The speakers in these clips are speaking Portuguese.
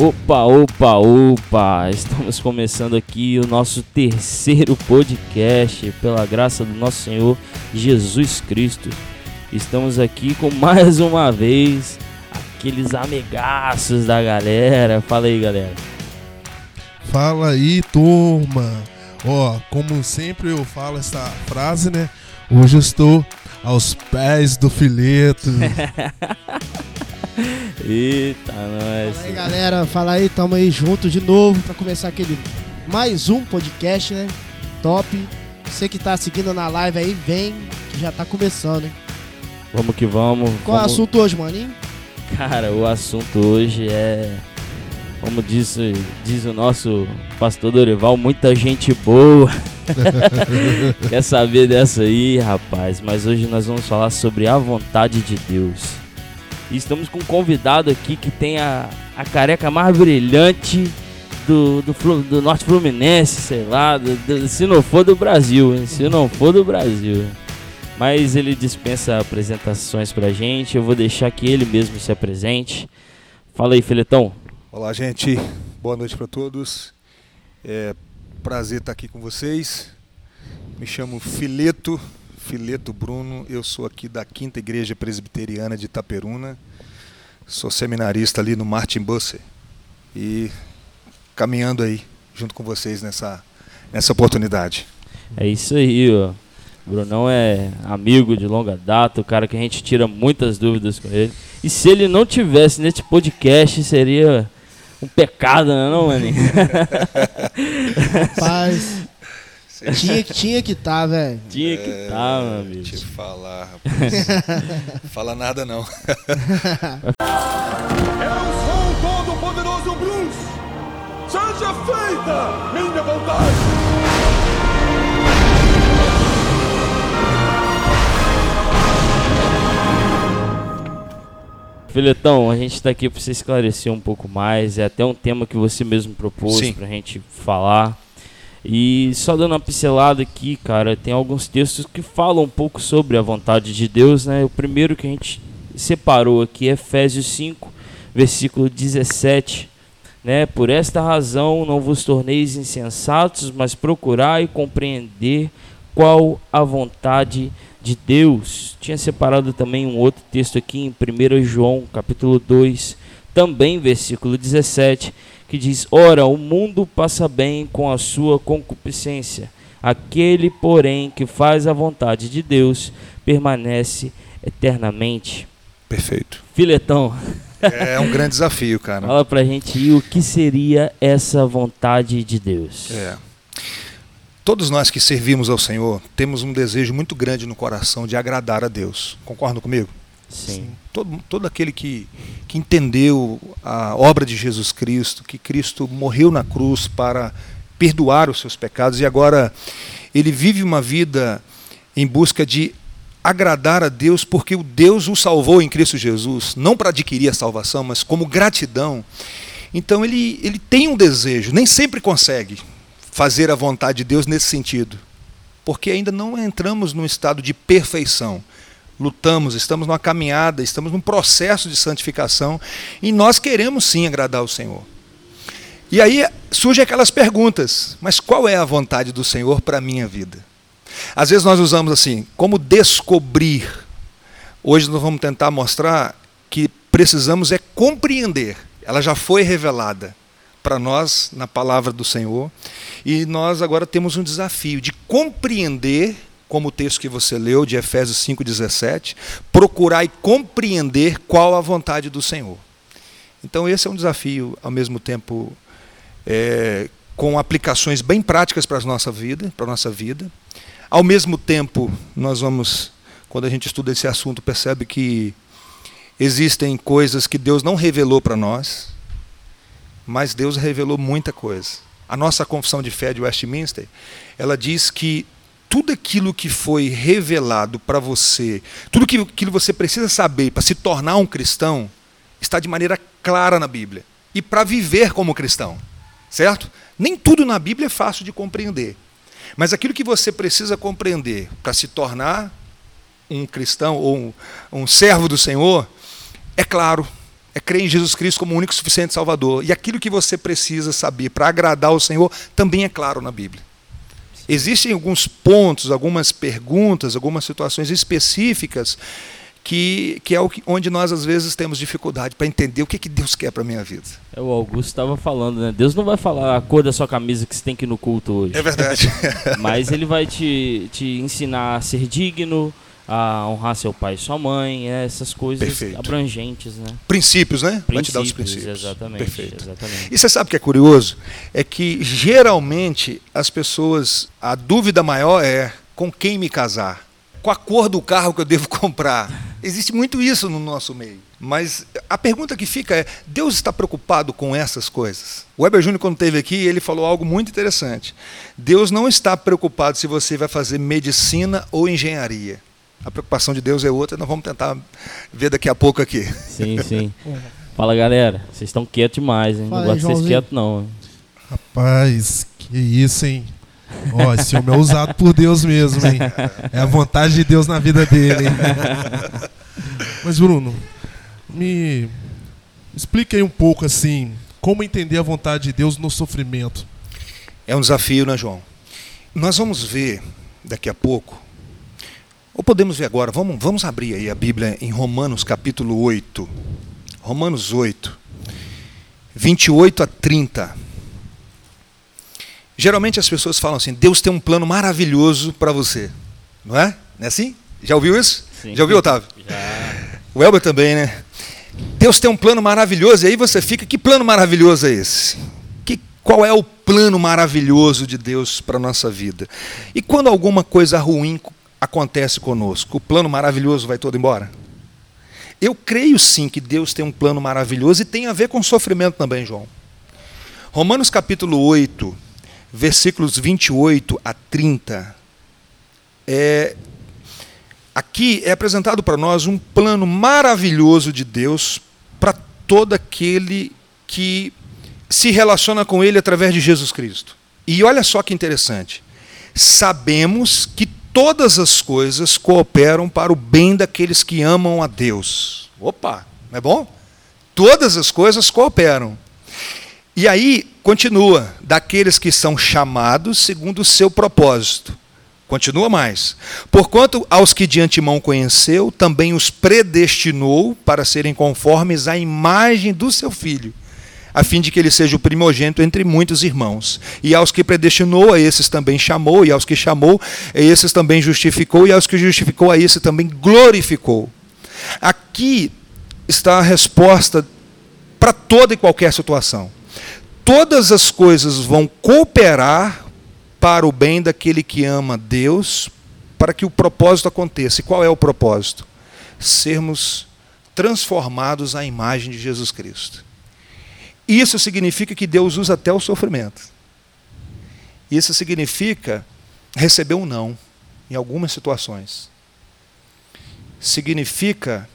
Opa, opa, opa! Estamos começando aqui o nosso terceiro podcast, pela graça do nosso Senhor Jesus Cristo. Estamos aqui com mais uma vez aqueles amigaços da galera. Fala aí, galera. Fala aí, turma. Ó, como sempre eu falo essa frase, né? Hoje eu estou aos pés do fileto. Eita, nós. Fala aí, galera. Fala aí, tamo aí junto de novo pra começar aquele mais um podcast, né? Top. Você que tá seguindo na live aí, vem, que já tá começando, hein? Vamos que vamos. Qual é o vamos... assunto hoje, maninho? Cara, o assunto hoje é. Como diz, diz o nosso pastor Dorival, muita gente boa. Quer saber dessa aí, rapaz? Mas hoje nós vamos falar sobre a vontade de Deus. E estamos com um convidado aqui que tem a, a careca mais brilhante do, do, do Norte Fluminense, sei lá, do- do- se não for do Brasil, se não for do Brasil. Mas ele dispensa apresentações pra gente, eu vou deixar que ele mesmo se apresente. Fala aí, Filetão. Olá, gente. Boa noite para todos. É prazer estar aqui com vocês. Me chamo Fileto, Fileto Bruno. Eu sou aqui da Quinta Igreja Presbiteriana de Itaperuna. Sou seminarista ali no Martin Busser. E caminhando aí junto com vocês nessa, nessa oportunidade. É isso aí, ó. Brunão é amigo de longa data, o cara que a gente tira muitas dúvidas com ele. E se ele não tivesse nesse podcast, seria um pecado, né, não, maninho? Rapaz, tinha, tinha que tá, velho. Tinha que estar, meu amigo. Te falar, rapaz. Fala nada não. Eu sou o todo-poderoso Bruce! Seja feita minha vontade! Filetão, a gente tá aqui pra você esclarecer um pouco mais. É até um tema que você mesmo propôs Sim. pra gente falar. E só dando uma pincelada aqui, cara, tem alguns textos que falam um pouco sobre a vontade de Deus, né? O primeiro que a gente separou aqui é Efésios 5, versículo 17, né? Por esta razão não vos torneis insensatos, mas procurai compreender qual a vontade de Deus. Tinha separado também um outro texto aqui em 1 João, capítulo 2, também versículo 17, que diz: Ora, o mundo passa bem com a sua concupiscência. Aquele, porém, que faz a vontade de Deus permanece eternamente. Perfeito. Filetão, É um grande desafio, cara. fala pra gente aí o que seria essa vontade de Deus. É. Todos nós que servimos ao Senhor temos um desejo muito grande no coração de agradar a Deus. Concordam comigo? Sim. Todo, todo aquele que, que entendeu a obra de Jesus Cristo, que Cristo morreu na cruz para perdoar os seus pecados e agora ele vive uma vida em busca de agradar a Deus porque o Deus o salvou em Cristo Jesus, não para adquirir a salvação, mas como gratidão. Então ele, ele tem um desejo, nem sempre consegue fazer a vontade de Deus nesse sentido, porque ainda não entramos num estado de perfeição. Lutamos, estamos numa caminhada, estamos num processo de santificação e nós queremos sim agradar o Senhor. E aí surgem aquelas perguntas: mas qual é a vontade do Senhor para a minha vida? Às vezes nós usamos assim, como descobrir. Hoje nós vamos tentar mostrar que precisamos é compreender. Ela já foi revelada para nós na palavra do Senhor e nós agora temos um desafio de compreender, como o texto que você leu de Efésios 5:17, procurar e compreender qual a vontade do Senhor. Então esse é um desafio ao mesmo tempo é, com aplicações bem práticas para a nossa vida, para a nossa vida. Ao mesmo tempo, nós vamos, quando a gente estuda esse assunto, percebe que existem coisas que Deus não revelou para nós, mas Deus revelou muita coisa. A nossa confissão de fé de Westminster, ela diz que tudo aquilo que foi revelado para você, tudo aquilo que você precisa saber para se tornar um cristão, está de maneira clara na Bíblia. E para viver como cristão, certo? Nem tudo na Bíblia é fácil de compreender. Mas aquilo que você precisa compreender para se tornar um cristão ou um, um servo do Senhor, é claro, É crer em Jesus Cristo como o único e suficiente Salvador. E aquilo que você precisa saber para agradar o Senhor também é claro na Bíblia. Existem alguns pontos, algumas perguntas, algumas situações específicas que, que é o que, onde nós às vezes temos dificuldade para entender o que, que Deus quer para a minha vida. É, o Augusto estava falando, né? Deus não vai falar a cor da sua camisa que você tem que ir no culto hoje. É verdade. Mas ele vai te, te ensinar a ser digno, a honrar seu pai e sua mãe, é, essas coisas Perfeito. abrangentes, né? princípios, né? Vai te dar os Princípios, princípios. Exatamente, Perfeito. exatamente. E você sabe o que é curioso? É que geralmente as pessoas, a dúvida maior é com quem me casar? Com a cor do carro que eu devo comprar? Existe muito isso no nosso meio. Mas a pergunta que fica é: Deus está preocupado com essas coisas? O Weber Júnior, quando esteve aqui, ele falou algo muito interessante. Deus não está preocupado se você vai fazer medicina ou engenharia. A preocupação de Deus é outra, nós vamos tentar ver daqui a pouco aqui. Sim, sim. Fala galera, vocês estão quietos demais, hein? Fala não gosto de vocês quietos, não. Rapaz, que isso, hein? Ó, esse homem é usado por Deus mesmo, hein? É a vontade de Deus na vida dele, hein? Mas, Bruno, me explica aí um pouco assim, como entender a vontade de Deus no sofrimento. É um desafio, né, João? Nós vamos ver daqui a pouco, ou podemos ver agora, vamos, vamos abrir aí a Bíblia em Romanos capítulo 8. Romanos 8, 28 a 30. Geralmente as pessoas falam assim: Deus tem um plano maravilhoso para você. Não é? Não é assim? Já ouviu isso? Sim. Já ouviu, Otávio? Já. O Elber também, né? Deus tem um plano maravilhoso, e aí você fica, que plano maravilhoso é esse? Que, qual é o plano maravilhoso de Deus para a nossa vida? E quando alguma coisa ruim acontece conosco, o plano maravilhoso vai todo embora? Eu creio sim que Deus tem um plano maravilhoso e tem a ver com sofrimento também, João. Romanos capítulo 8, versículos 28 a 30. É, aqui é apresentado para nós um plano maravilhoso de Deus para todo aquele que se relaciona com Ele através de Jesus Cristo. E olha só que interessante. Sabemos que todas as coisas cooperam para o bem daqueles que amam a Deus. Opa, não é bom? Todas as coisas cooperam. E aí, continua, daqueles que são chamados segundo o seu propósito. Continua mais. Porquanto aos que de antemão conheceu, também os predestinou para serem conformes à imagem do seu filho, a fim de que ele seja o primogênito entre muitos irmãos. E aos que predestinou, a esses também chamou, e aos que chamou, a esses também justificou, e aos que justificou, a esses também glorificou. Aqui está a resposta para toda e qualquer situação. Todas as coisas vão cooperar para o bem daquele que ama Deus, para que o propósito aconteça. E qual é o propósito? Sermos transformados à imagem de Jesus Cristo. Isso significa que Deus usa até o sofrimento. Isso significa receber um não em algumas situações. Significa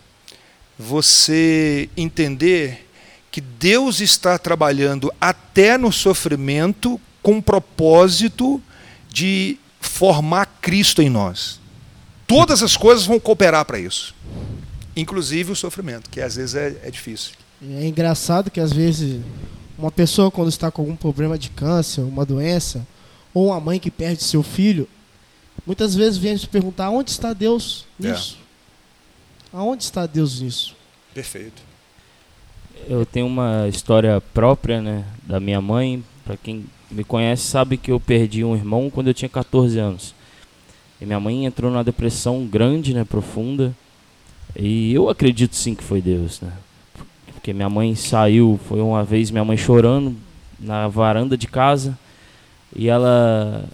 você entender que Deus está trabalhando até no sofrimento com o propósito de formar Cristo em nós. Todas as coisas vão cooperar para isso, inclusive o sofrimento, que às vezes é, é difícil. É engraçado que às vezes uma pessoa quando está com algum problema de câncer, uma doença, ou uma mãe que perde seu filho, muitas vezes vem se perguntar onde está Deus nisso? Aonde está Deus nisso? Perfeito. Eu tenho uma história própria, né, da minha mãe. Para quem me conhece sabe que eu perdi um irmão quando eu tinha 14 anos. E minha mãe entrou numa depressão grande, né, profunda. E eu acredito sim que foi Deus, né? Porque minha mãe saiu, foi uma vez minha mãe chorando na varanda de casa e ela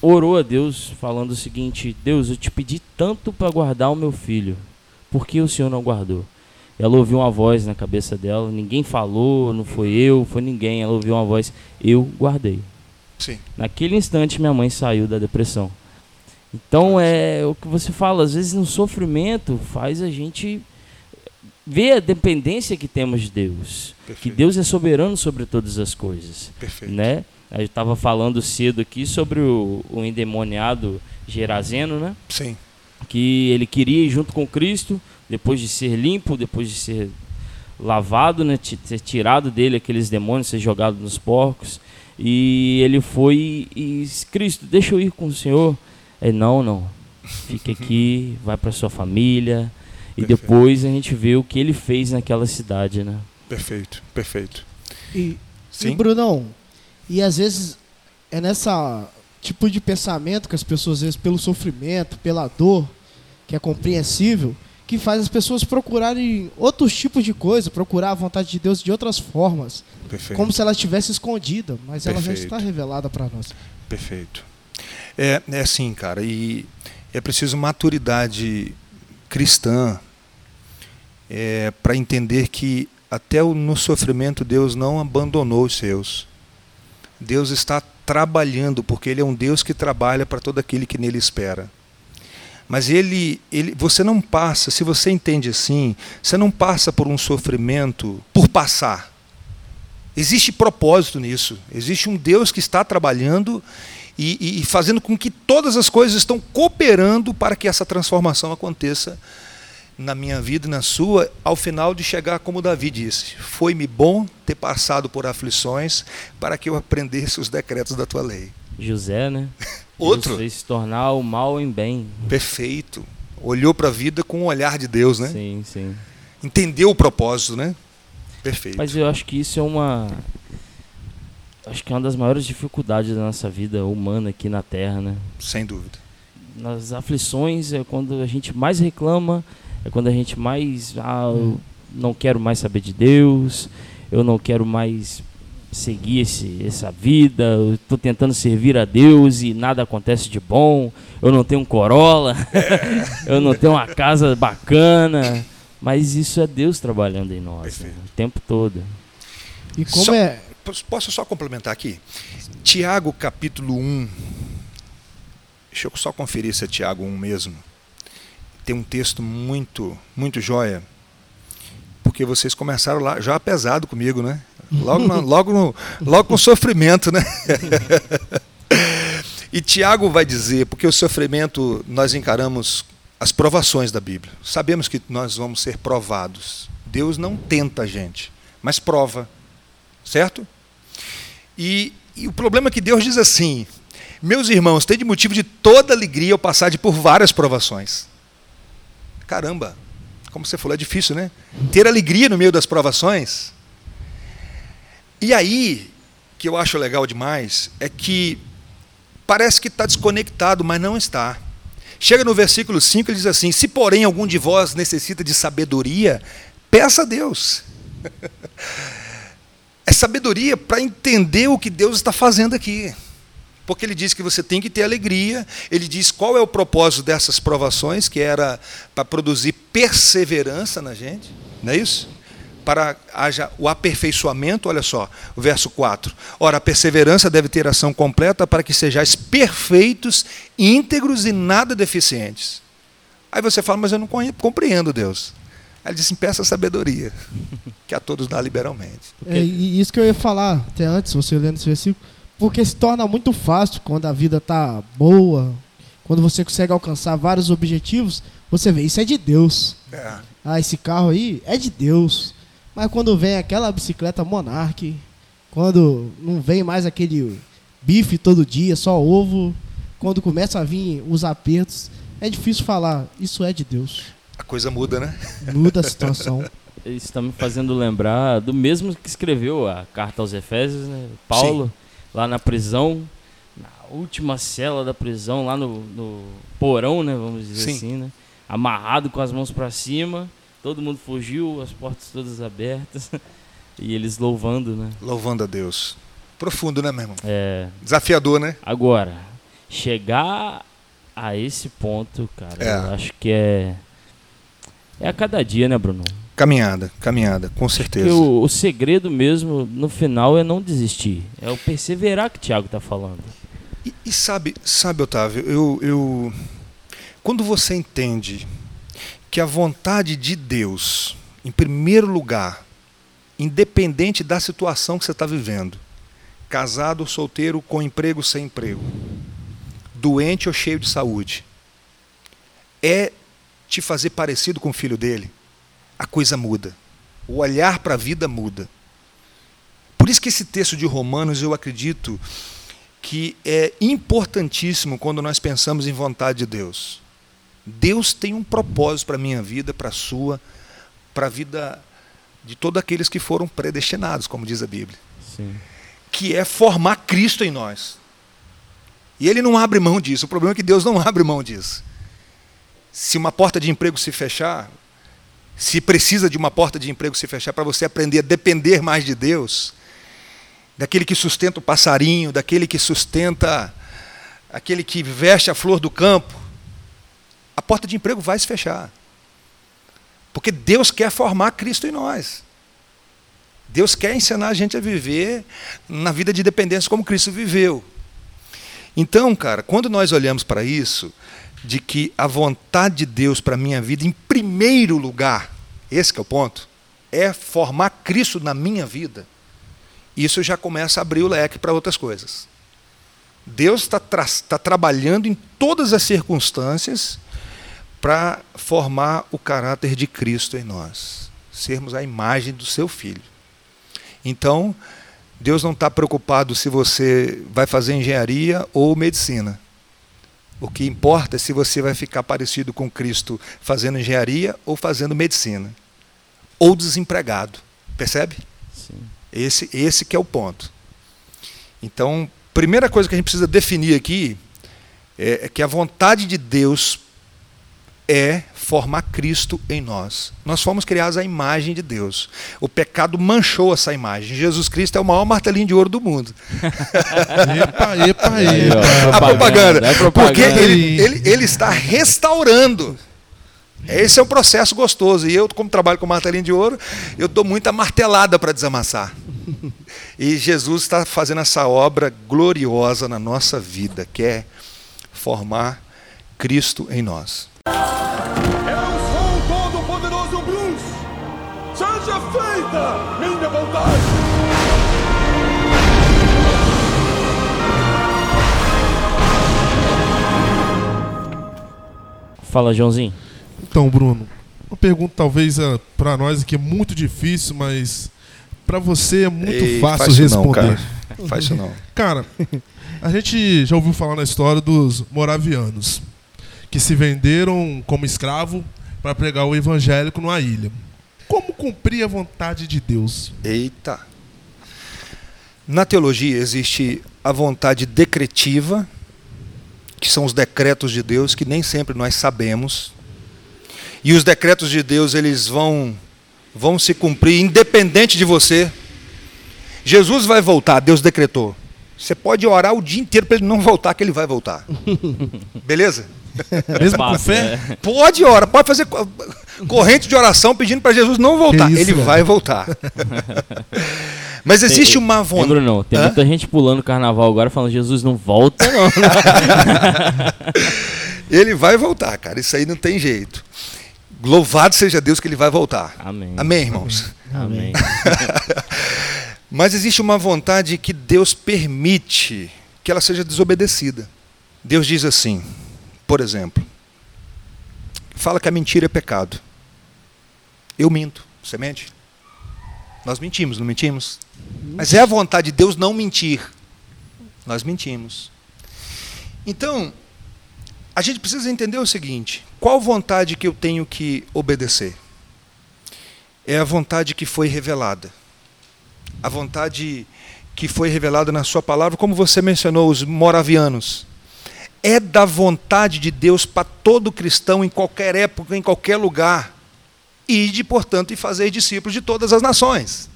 orou a Deus falando o seguinte: Deus, eu te pedi tanto para guardar o meu filho, por que o Senhor não guardou? Ela ouviu uma voz na cabeça dela, ninguém falou, não foi eu, foi ninguém. Ela ouviu uma voz, eu guardei. Sim. Naquele instante, minha mãe saiu da depressão. Então, é o que você fala, às vezes no sofrimento faz a gente ver a dependência que temos de Deus. Que Perfeito. Deus é soberano sobre todas as coisas Perfeito. né? A gente estava falando cedo aqui sobre o, o endemoniado Gerazeno, né? Sim. Que ele queria ir junto com Cristo, depois de ser limpo, depois de ser lavado, né? Ser tirado dele aqueles demônios, ser jogado nos porcos. E ele foi e disse, Cristo, deixa eu ir com o Senhor. Ele, não, não. Fica aqui, vai para sua família. E Perfeito. depois a gente vê o que ele fez naquela cidade, né? Perfeito, perfeito. E, Sim. e Brunão, e às vezes é nessa tipo de pensamento que as pessoas, às vezes, pelo sofrimento, pela dor, que é compreensível, que faz as pessoas procurarem outros tipos de coisa, procurar a vontade de Deus de outras formas, Perfeito. como se ela estivesse escondida, mas ela já Perfeito. está revelada para nós. Perfeito. É, é assim, cara, e é preciso maturidade cristã para entender que até no sofrimento Deus não abandonou os seus. Deus está trabalhando, porque Ele é um Deus que trabalha para todo aquele que nele espera. Mas ele, ele, você não passa, se você entende assim, você não passa por um sofrimento por passar. Existe propósito nisso. Existe um Deus que está trabalhando e, e- fazendo com que todas as coisas estão cooperando para que essa transformação aconteça na minha vida e na sua, ao final de chegar como Davi disse: Foi-me bom ter passado por aflições para que eu aprendesse os decretos da tua lei. José, né? Outro. Deus fez se tornar o mal em bem. Perfeito. Olhou para a vida com o olhar de Deus, né? Sim, sim. Entendeu o propósito, né? Perfeito. Mas eu acho que isso é uma. Acho que é uma das maiores dificuldades da nossa vida humana aqui na Terra, né? Sem dúvida. Nas aflições é quando a gente mais reclama, é quando a gente mais. Ah, eu não quero mais saber de Deus, eu não quero mais seguir esse, essa vida, eu tô tentando servir a Deus e nada acontece de bom, eu não tenho um Corolla, eu não tenho uma casa bacana. Mas isso é Deus trabalhando em nós, né? O tempo todo. E como Só- é. Posso- só complementar aqui? Tiago capítulo 1. Deixa eu só conferir se é Tiago 1 mesmo. Tem um texto muito, muito joia. Porque vocês começaram lá já pesado comigo, né? Logo, na- logo, no, logo com sofrimento, né? e Tiago vai dizer, porque o sofrimento nós encaramos as provações da Bíblia. Sabemos que nós vamos ser provados. Deus não tenta a gente, mas prova. Certo? E, e o problema é que Deus diz assim: Meus irmãos, tem de motivo de toda alegria eu passar de por várias provações. Caramba, como você falou, é difícil, né? Ter alegria no meio das provações. E aí, que eu acho legal demais, é que parece que está desconectado, mas não está. Chega no versículo 5, ele diz assim: Se porém algum de vós necessita de sabedoria, peça a Deus. Sabedoria para entender o que Deus está fazendo aqui. Porque ele diz que você tem que ter alegria, ele diz qual é o propósito dessas provações, que era para produzir perseverança na gente, não é isso? Para haja o aperfeiçoamento, olha só, o verso 4. Ora, a perseverança deve ter ação completa para que sejais perfeitos, íntegros e nada deficientes. Aí você fala, mas eu não compreendo Deus. Aí ele diz assim, peça sabedoria, que a todos dá liberalmente. É, e isso que eu ia falar até antes, você lendo esse versículo, porque se torna muito fácil quando a vida tá boa, quando você consegue alcançar vários objetivos, você vê, isso é de Deus. É. Ah, esse carro aí é de Deus. Mas quando vem aquela bicicleta Monarch, quando não vem mais aquele bife todo dia, só ovo, quando começa a vir os apertos, é difícil falar, isso é de Deus. A coisa muda, né? Muda a situação. Isso está me fazendo lembrar do mesmo que escreveu a carta aos Efésios, né? Paulo, lá na prisão, na última cela da prisão, lá no, no porão, né? Vamos dizer Sim. assim, né? Amarrado com as mãos para cima, todo mundo fugiu, as portas todas abertas e eles louvando, né? Louvando a Deus. Profundo, né, meu irmão? É, Desafiador, né? agora, chegar a esse ponto, cara, É. eu acho que é. É a cada dia, né, Bruno? Caminhada, caminhada, com certeza. O, o segredo mesmo, no final, é não desistir. É o perseverar que o Thiago tá falando. E, e sabe, sabe, Otávio, eu, eu. Quando você entende que a vontade de Deus, em primeiro lugar, independente da situação que você está vivendo, casado ou solteiro, com emprego ou sem emprego, doente ou cheio de saúde, é te fazer parecido com o filho dele, a coisa muda. O olhar para a vida muda. Por isso que esse texto de Romanos eu acredito que é importantíssimo quando nós pensamos em vontade de Deus. Deus tem um propósito para a minha vida, para a sua, para a vida de todos aqueles que foram predestinados, como diz a Bíblia. Sim. Que é formar Cristo em nós. E ele não abre mão disso. O problema é que Deus não abre mão disso. Se uma porta de emprego se fechar, se precisa de uma porta de emprego se fechar para você aprender a depender mais de Deus, daquele que sustenta o passarinho, daquele que sustenta aquele que veste a flor do campo, a porta de emprego vai se fechar. Porque Deus quer formar Cristo em nós. Deus quer ensinar a gente a viver na vida de dependência como Cristo viveu. Então, cara, quando nós olhamos para isso, de que a vontade de Deus para a minha vida, em primeiro lugar, esse é o ponto, é formar Cristo na minha vida, isso já começa a abrir o leque para outras coisas. Deus está tra tá trabalhando em todas as circunstâncias para formar o caráter de Cristo em nós, sermos a imagem do seu Filho. Então, Deus não está preocupado se você vai fazer engenharia ou medicina. O que importa é se você vai ficar parecido com Cristo fazendo engenharia ou fazendo medicina. Ou desempregado. Percebe? Sim. Esse, esse que é o ponto. Então, primeira coisa que a gente precisa definir aqui é, é que a vontade de Deus é formar Cristo em nós. Nós fomos criados à imagem de Deus. O pecado manchou essa imagem. Jesus Cristo é o maior martelinho de ouro do mundo. Epa, epa, Aí, ó, epa. a propaganda. é propaganda. Porque ele, ele, ele está restaurando. Esse é um processo gostoso. E eu, como trabalho com martelinho de ouro, eu dou muita martelada para desamassar. E Jesus está fazendo essa obra gloriosa na nossa vida, que é formar Cristo em nós. Seja feita minha vontade! Fala, Joãozinho. Então, Bruno, uma pergunta talvez para nós aqui é muito difícil, mas para você é muito Ei, fácil faz não, responder. cara. Faz isso não. Cara, a gente já ouviu falar na história dos moravianos, que se venderam como escravo para pregar o evangélico numa ilha. Como cumprir a vontade de Deus? Eita. Na teologia existe a vontade decretiva, que são os decretos de Deus que nem sempre nós sabemos. E os decretos de Deus, eles vão vão se cumprir independente de você. Jesus vai voltar, Deus decretou. Você pode orar o dia inteiro para ele não voltar, que ele vai voltar. Beleza? Mesmo com fé? é. Pode orar, pode fazer co- corrente de oração pedindo para Jesus não voltar. Isso, ele velho. vai voltar. Mas existe uma Hein, vontade. Bruno, tem Hã? muita gente pulando o carnaval agora falando, Jesus não volta, não. Ele vai voltar, cara. Isso aí não tem jeito. Louvado seja Deus que ele vai voltar. Amém. Amém, irmãos? Amém. Mas existe uma vontade que Deus permite que ela seja desobedecida. Deus diz assim, por exemplo, fala que a mentira é pecado. Eu minto. Você mente? Nós mentimos, não mentimos? Mas é a vontade de Deus não mentir. Nós mentimos. Então, a gente precisa entender o seguinte: qual vontade que eu tenho que obedecer? É a vontade que foi revelada. A vontade que foi revelada na Sua palavra, como você mencionou, os moravianos. É da vontade de Deus para todo cristão, em qualquer época, em qualquer lugar. Ide, portanto, e fazer discípulos de todas as nações.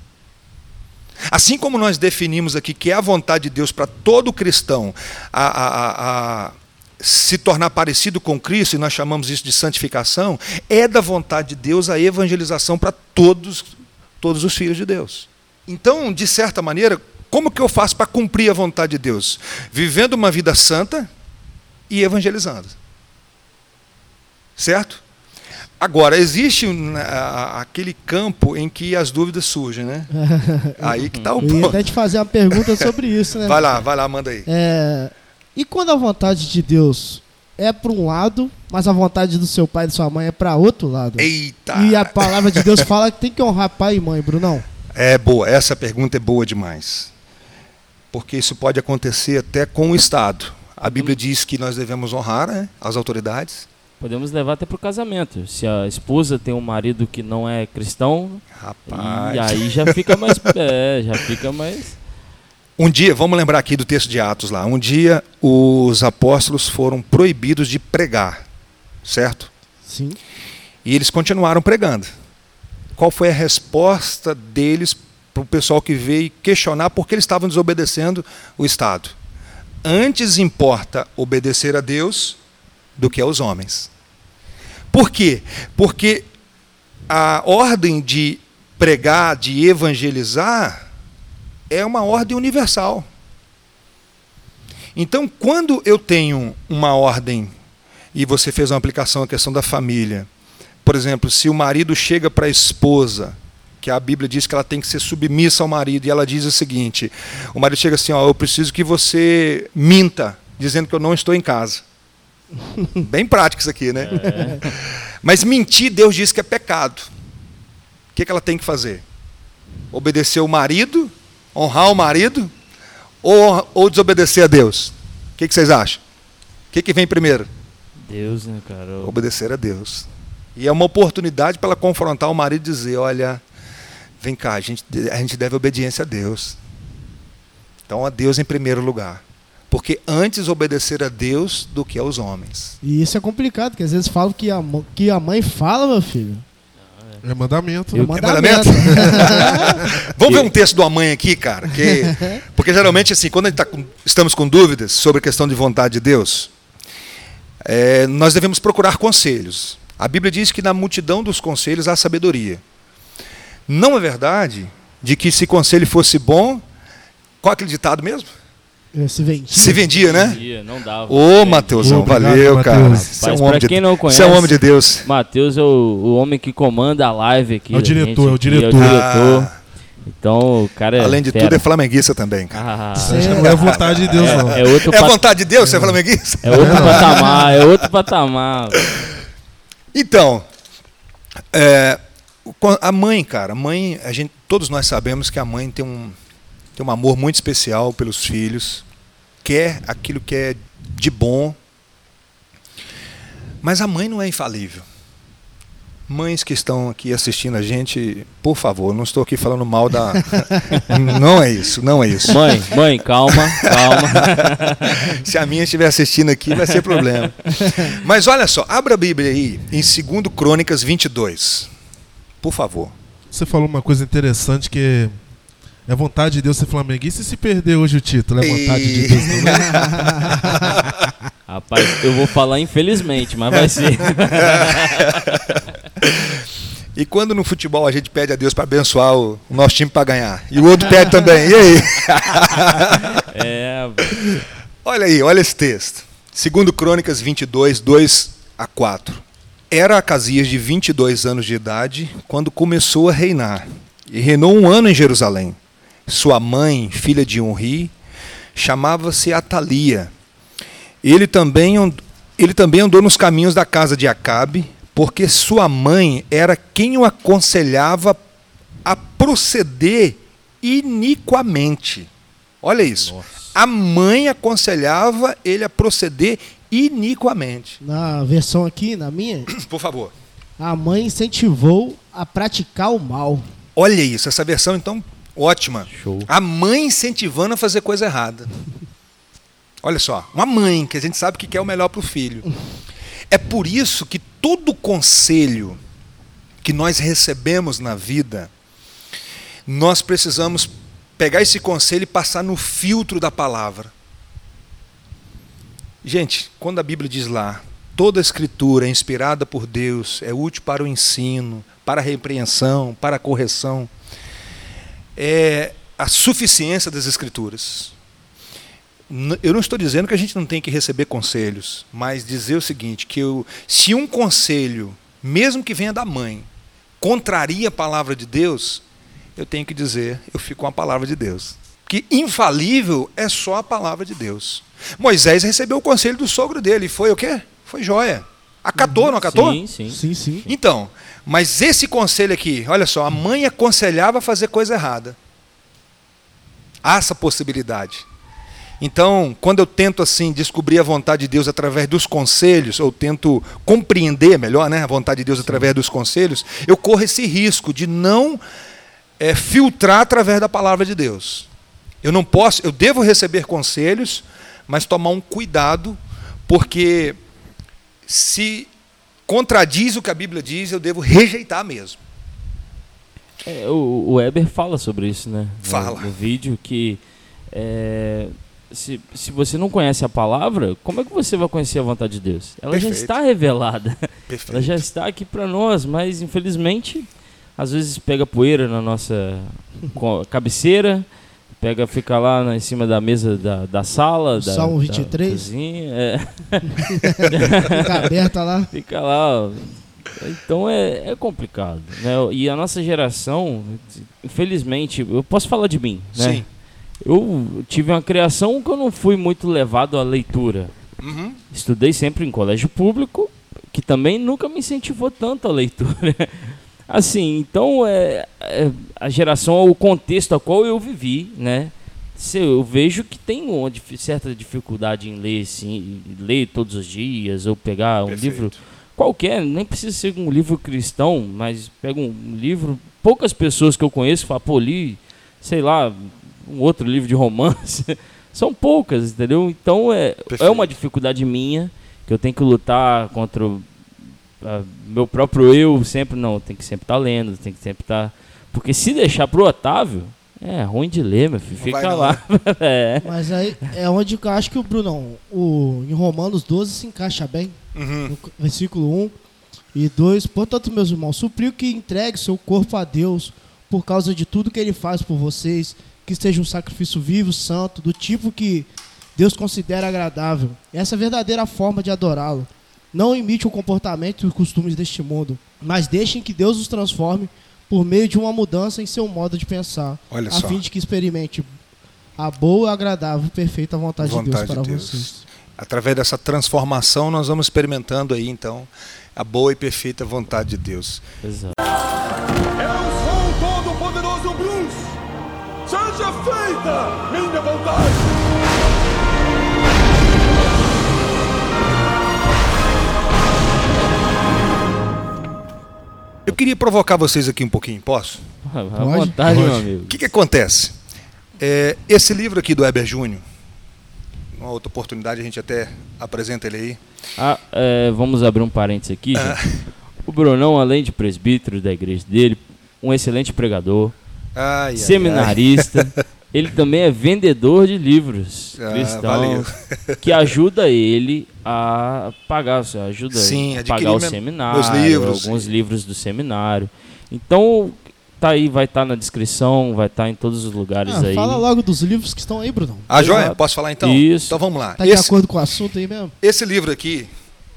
Assim como nós definimos aqui que é a vontade de Deus para todo cristão a, a- a- se tornar parecido com Cristo, e nós chamamos isso de santificação, é da vontade de Deus a evangelização para todos, todos os filhos de Deus. Então, de certa maneira, como que eu faço para cumprir a vontade de Deus? Vivendo uma vida santa e evangelizando. Certo? Agora, existe a- aquele campo em que as dúvidas surgem, né? Aí que está o Eu ia ponto. até te fazer uma pergunta sobre isso, né? Vai lá, vai lá, manda aí. É, e quando a vontade de Deus é para um lado, mas a vontade do seu pai e da sua mãe é para outro lado. Eita! E a palavra de Deus fala que tem que honrar pai e mãe, Brunão. É boa, essa pergunta é boa demais. Porque isso pode acontecer até com o Estado. A Bíblia diz que nós devemos honrar né, as autoridades. Podemos levar até pro casamento. Se a esposa tem um marido que não é cristão, Rapaz. e aí já fica mais. é, já fica mais. Um dia, vamos lembrar aqui do texto de Atos lá. Um dia os apóstolos foram proibidos de pregar, certo? Sim. E eles continuaram pregando. Qual foi a resposta deles para o pessoal que veio questionar por que eles estavam desobedecendo o Estado? Antes importa obedecer a Deus do que aos homens. Por quê? Porque a ordem de pregar, de evangelizar, é uma ordem universal. Então, quando eu tenho uma ordem, e você fez uma aplicação à questão da família, por exemplo, se o marido chega para a esposa, que a Bíblia diz que ela tem que ser submissa ao marido, e ela diz o seguinte: o marido chega assim, ó, eu preciso que você minta, dizendo que eu não estou em casa. Bem prático isso aqui, né? Mas mentir, Deus diz que é pecado. O que, que ela tem que fazer? Obedecer o marido, honrar o marido, ou, ou desobedecer a Deus? O que, que vocês acham? O que, que vem primeiro? Deus, né, cara? Obedecer a Deus. E é uma oportunidade para ela confrontar o marido e dizer: olha, vem cá, a gente, a gente deve obediência a Deus. Então, a Deus em primeiro lugar. Porque antes obedecer a Deus do que aos homens. E isso é complicado, porque às vezes falam que a, que a mãe fala, meu filho. É mandamento. É né? mandamento. Vamos ver um texto uma mãe aqui, cara. Que, porque geralmente, assim, quando a gente tá com- estamos com dúvidas sobre a questão de vontade de Deus, é, nós devemos procurar conselhos. A Bíblia diz que na multidão dos conselhos há sabedoria. Não é verdade de que se conselho fosse bom, qual é aquele ditado mesmo? É, Se vende. Se vendia, né? Dia, Não dava. Ô, Obrigado, valeu, cara. Você é um homem pra de quem não Você é um conhece- homem de Deus. Matheus é o, o homem que comanda a live aqui. É o diretor, gente é o aqui, diretor. diretor. Ah, Então, o cara é. além de fera. tudo, é flamenguista também, cara. Ah, aí não é vontade de Deus, não. é, é outro, É pat- vontade de Deus ser flamenguista? é outro patamar, é outro patamar. Então, é, o- a mãe, cara, a mãe, a gente, todos nós sabemos que a mãe tem um, tem um amor muito especial pelos filhos, quer aquilo que é de bom, mas a mãe não é infalível. Mães que estão aqui assistindo a gente, por favor, não estou aqui falando mal da. não é isso, não é isso. Mãe, mãe, calma, calma. Se a minha estiver assistindo aqui, vai ser problema. Mas olha só, abra a Bíblia aí, em 2 Crônicas 22. Por favor. Você falou uma coisa interessante que é vontade de Deus ser flamenguista e se perder hoje o título. É vontade de Deus também. Rapaz, eu vou falar infelizmente, mas vai ser. E quando no futebol a gente pede a Deus para abençoar o, nosso time para ganhar, e o outro pede também, e aí? É, Olha aí, olha esse texto. 2 Crônicas 22, 2 a 4. Era Acasias de 22 anos de idade quando começou a reinar, e reinou um ano em Jerusalém. Sua mãe, filha de Unri, chamava-se Atalia. Ele também, ele também andou nos caminhos da casa de Acabe, porque sua mãe era quem o aconselhava a proceder iniquamente. Olha isso. A mãe aconselhava ele a proceder iniquamente. Na versão aqui, na minha, Por favor. a mãe incentivou a praticar o mal. Olha isso, essa versão então ótima. show. A mãe incentivando a fazer coisa errada. Olha só, uma mãe que a gente sabe que quer o melhor para o filho. É por isso que todo conselho que nós recebemos na vida, nós precisamos pegar esse conselho e passar no filtro da palavra. Gente, quando a Bíblia diz lá, toda a escritura é inspirada por Deus, é útil para o ensino, para a repreensão, para a correção, é a suficiência das escrituras. Eu não estou dizendo que a gente não tem que receber conselhos, mas dizer o seguinte, que eu, se um conselho, mesmo que venha da mãe, contraria a palavra de Deus, eu tenho que dizer, eu fico com a palavra de Deus. Porque infalível é só a palavra de Deus. Moisés recebeu o conselho do sogro dele. Foi o quê? Foi joia. Acatou, não acatou? Sim, sim. Sim, sim. Então, mas esse conselho aqui, olha só, a mãe aconselhava a fazer coisa errada. Há essa possibilidade. Então, quando eu tento assim descobrir a vontade de Deus através dos conselhos, ou tento compreender melhor, né, a vontade de Deus através dos conselhos, eu corro esse risco de não é, filtrar através da palavra de Deus. Eu não posso, eu devo receber conselhos, mas tomar um cuidado, porque se contradiz o que a Bíblia diz, eu devo rejeitar mesmo. É, o, o Weber fala sobre isso, né? No- Fala. No, vídeo que é, se, se você não conhece a palavra, como é que você vai conhecer a vontade de Deus? Ela já Perfeito. está revelada. Perfeito. Ela já está aqui para nós, mas infelizmente às vezes pega poeira na nossa cabeceira, pega, fica lá na- em cima da mesa da, da sala, da, Salmo da 23. cozinha, é, Fica aberta lá. fica lá. Então é, é complicado, né? E a nossa geração, infelizmente, eu posso falar de mim, né? Sim. Eu tive uma criação que eu não fui muito levado à leitura. Uhum. Estudei sempre em colégio público, que também nunca me incentivou tanto a leitura. Assim, então é, é, a geração, o contexto a qual eu vivi, né? Eu vejo que tem uma certa dificuldade em ler, sim, ler todos os dias ou pegar um Perfeito. livro qualquer, nem precisa ser um livro cristão, mas pega um livro. Poucas pessoas que eu conheço falam, pô, li, sei lá, um outro livro de romance. São poucas, entendeu? Então é, é uma dificuldade minha que eu tenho que lutar contra o ah, meu próprio eu. Sempre não, tem que sempre estar lendo, tem que sempre estar. Porque se deixar pro Otávio, é ruim de ler, meu filho. Fica lá. é. Mas aí é onde eu acho que o Brunão, o, em Romanos 12 se encaixa bem. Uhum. no versículo 1 e 2. Portanto, meus irmãos, suplico que entregue seu corpo a Deus por causa de tudo que ele faz por vocês, que esteja um sacrifício vivo, santo, do tipo que Deus considera agradável. Essa é a verdadeira forma de adorá-lo. Não imite o comportamento e os costumes deste mundo, mas deixem que Deus os transforme por meio de uma mudança em seu modo de pensar, Olha a só. fim de que experimente a boa, agradável e perfeita vontade, de Vontade Deus para de Deus. vocês. Através dessa transformação, nós vamos experimentando aí, então, a boa e perfeita vontade de Deus. Exato. Eu sou o todo-poderoso Bruce! Seja feita minha vontade! Eu queria provocar vocês aqui um pouquinho, posso? À Pode? vontade, meu amigo. O que, que acontece? É, esse livro aqui do Heber Júnior, uma outra oportunidade a gente até apresenta ele aí. Ah, é, vamos abrir um parênteses aqui, Ah. gente. O Brunão, além de presbítero da igreja dele, um excelente pregador, Ai, ai, ai. ele também é vendedor de livros Ah, cristãos, que ajuda ele a pagar, ajuda Sim, a pagar o seminário, livros. alguns livros do seminário. Então, tá aí, vai estar na descrição, vai estar em todos os lugares Ah, aí. fala logo dos livros que estão aí, Brunão. Ah, joia? Posso falar então? Isso. Então vamos lá. Tá de Esse, acordo com o assunto aí mesmo? esse livro aqui,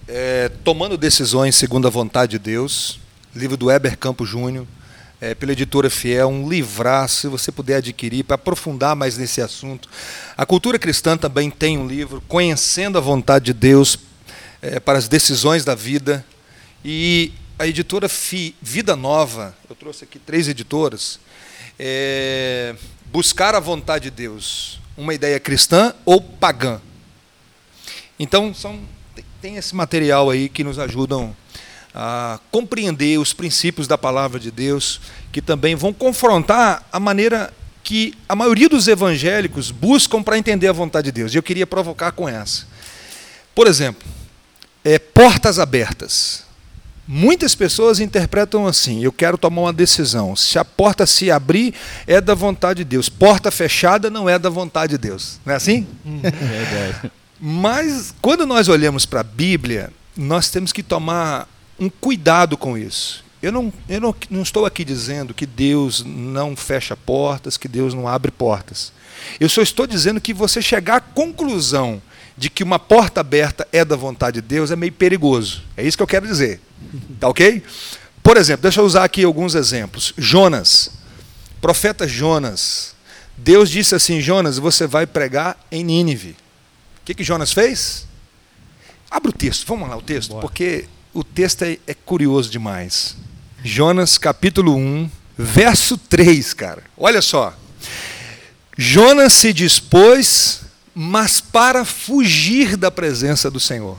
é, Tomando Decisões Segundo a Vontade de Deus, livro do Heber Campo Júnior, é, pela editora Fiel, um livraço, se você puder adquirir, para aprofundar mais nesse assunto. A cultura cristã também tem um livro, Conhecendo a Vontade de Deus é, para as Decisões da Vida. E a editora Fi- Vida Nova, eu trouxe aqui três editoras, é, Buscar a Vontade de Deus, uma ideia cristã ou pagã. Então, são, tem- esse material aí que nos ajudam a compreender os princípios da palavra de Deus, que também vão confrontar a maneira que a maioria dos evangélicos buscam para entender a vontade de Deus. E eu queria provocar com essa. Por exemplo, é, portas abertas. Muitas pessoas interpretam assim: eu quero tomar uma decisão. Se a porta se abrir, é da vontade de Deus. Porta fechada não é da vontade de Deus. Não é assim? Verdade. Mas quando nós olhamos para a Bíblia, nós temos que tomar um cuidado com isso. Eu, não, eu não, não estou aqui dizendo que Deus não fecha portas, que Deus não abre portas. Eu só estou dizendo que você chegar à conclusão de que uma porta aberta é da vontade de Deus é meio perigoso. É isso que eu quero dizer. Tá ok? Por exemplo, deixa eu usar aqui alguns exemplos. Jonas, profeta Jonas, Deus disse assim: Jonas, você vai pregar em Nínive. O que, que Jonas fez? Abre o texto, vamos lá o texto, Bora. porque o texto é, é curioso demais. Jonas capítulo 1, verso 3, cara. Olha só. Jonas se dispôs, mas para fugir da presença do Senhor.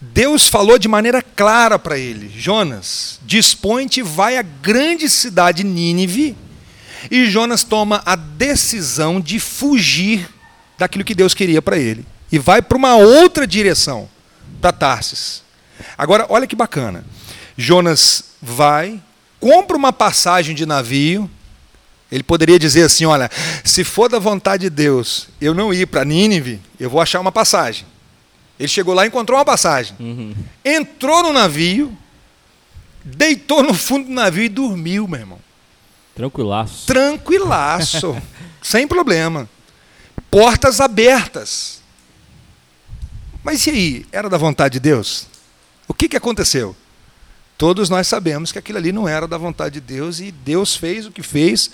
Deus falou de maneira clara para ele: Jonas, dispõe-te, vai à grande cidade Nínive. E Jonas toma a decisão de fugir daquilo que Deus queria para ele. E vai para uma outra direção, para Tarsis. Agora, olha que bacana. Jonas vai, compra uma passagem de navio. Ele poderia dizer assim: olha, se for da vontade de Deus eu não ir para Nínive, eu vou achar uma passagem. Ele chegou lá e encontrou uma passagem. Uhum. Entrou no navio, deitou no fundo do navio e dormiu, meu irmão. Tranquilaço. Tranquilaço, sem problema. Portas abertas. Mas e aí? Era da vontade de Deus? O que, que aconteceu? Todos nós sabemos que aquilo ali não era da vontade de Deus e Deus fez o que fez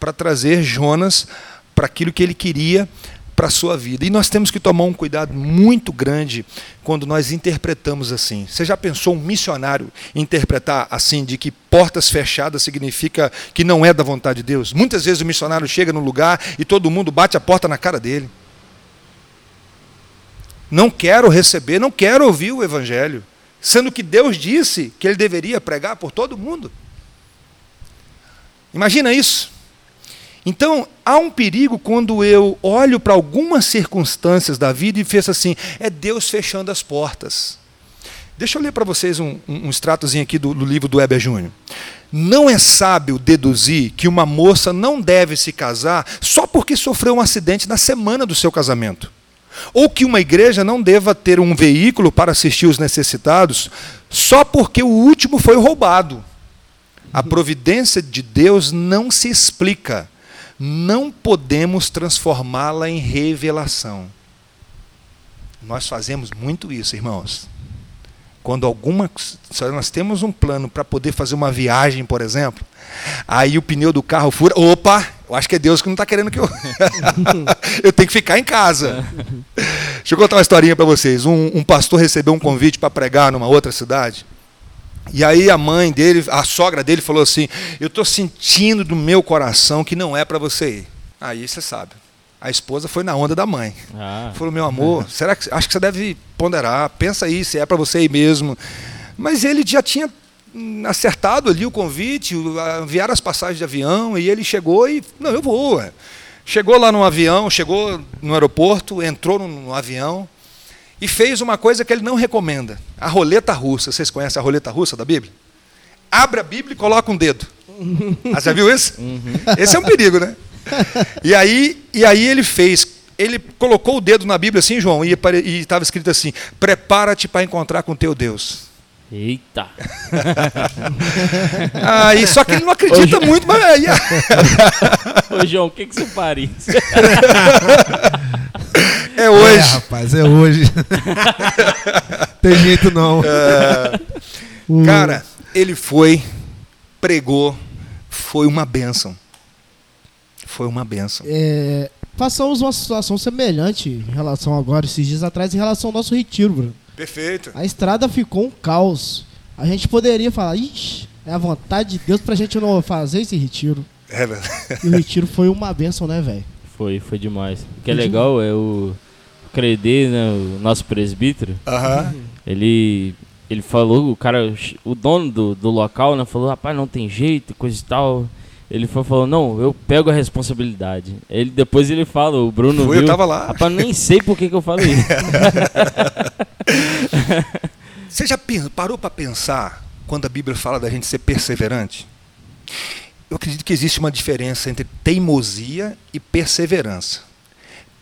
para trazer Jonas para aquilo que ele queria para a sua vida. E nós temos que tomar um cuidado muito grande quando nós interpretamos assim. Você já pensou um missionário interpretar assim, de que portas fechadas significa que não é da vontade de Deus? Muitas vezes o missionário chega no lugar e todo mundo bate a porta na cara dele. Não quero receber, não quero ouvir o evangelho, sendo que Deus disse que ele deveria pregar por todo mundo. Imagina isso. Então, há um perigo quando eu olho para algumas circunstâncias da vida e penso assim: é Deus fechando as portas. Deixa eu ler para vocês um, um, um extratozinho aqui do, do livro do Heber Júnior. Não é sábio deduzir que uma moça não deve se casar só porque sofreu um acidente na semana do seu casamento. Ou que uma igreja não deva ter um veículo para assistir os necessitados só porque o último foi roubado. A providência de Deus não se explica não podemos transformá-la em revelação. Nós fazemos muito isso, irmãos. Quando alguma nós temos um plano para poder fazer uma viagem, por exemplo, aí o pneu do carro fura, opa, eu acho que é Deus que não está querendo que eu eu tenho que ficar em casa. Deixa eu contar uma historinha para vocês. Um, um pastor recebeu um convite para pregar numa outra cidade. E aí a mãe dele, a sogra dele falou assim: "Eu estou sentindo do meu coração que não é para você ir". Aí você sabe. A esposa foi na onda da mãe. Ah. Falou: "Meu amor, será que acho que você deve ponderar, pensa aí se é para você ir mesmo". Mas ele já tinha acertado ali o convite, enviaram as passagens de avião e ele chegou e não, eu vou. Ué. Chegou lá no avião, chegou no aeroporto, entrou no, no avião e fez uma coisa que ele não recomenda: a roleta russa. Vocês conhecem a roleta russa da Bíblia? Abre a Bíblia e coloca um dedo. Ah, já viu isso? Esse é um perigo, né? E aí, e aí ele fez. Ele colocou o dedo na Bíblia assim, João, e estava escrito assim: prepara-te para encontrar com teu Deus. Eita! Aí, só que ele não acredita Ô, muito, mas aí, Ô, João, o que, que você parece? é É, hoje. rapaz, é hoje. Tem jeito não. O- Cara, ele foi, pregou, foi uma bênção. Foi uma bênção. É, passamos uma situação semelhante em relação agora, esses dias atrás, em relação ao nosso retiro, Bruno. Perfeito. A estrada ficou um caos. A gente poderia falar, ixi, é a vontade de Deus pra gente não fazer esse retiro. É verdade. E o retiro foi uma bênção, né, velho? Foi, foi demais. O que é legal é o Credê, né, o nosso presbítero, Aham. ele ele falou, o cara, o dono do, do local, né, falou, rapaz, não tem jeito, coisa e tal. Ele foi falou, não, eu pego a responsabilidade. Ele depois ele fala, o Bruno Foi, eu viu, tava lá. Rapaz, nem sei por que, que eu falei isso. Você já parou para pensar quando a Bíblia fala da gente ser perseverante? Eu acredito que existe uma diferença entre teimosia e perseverança.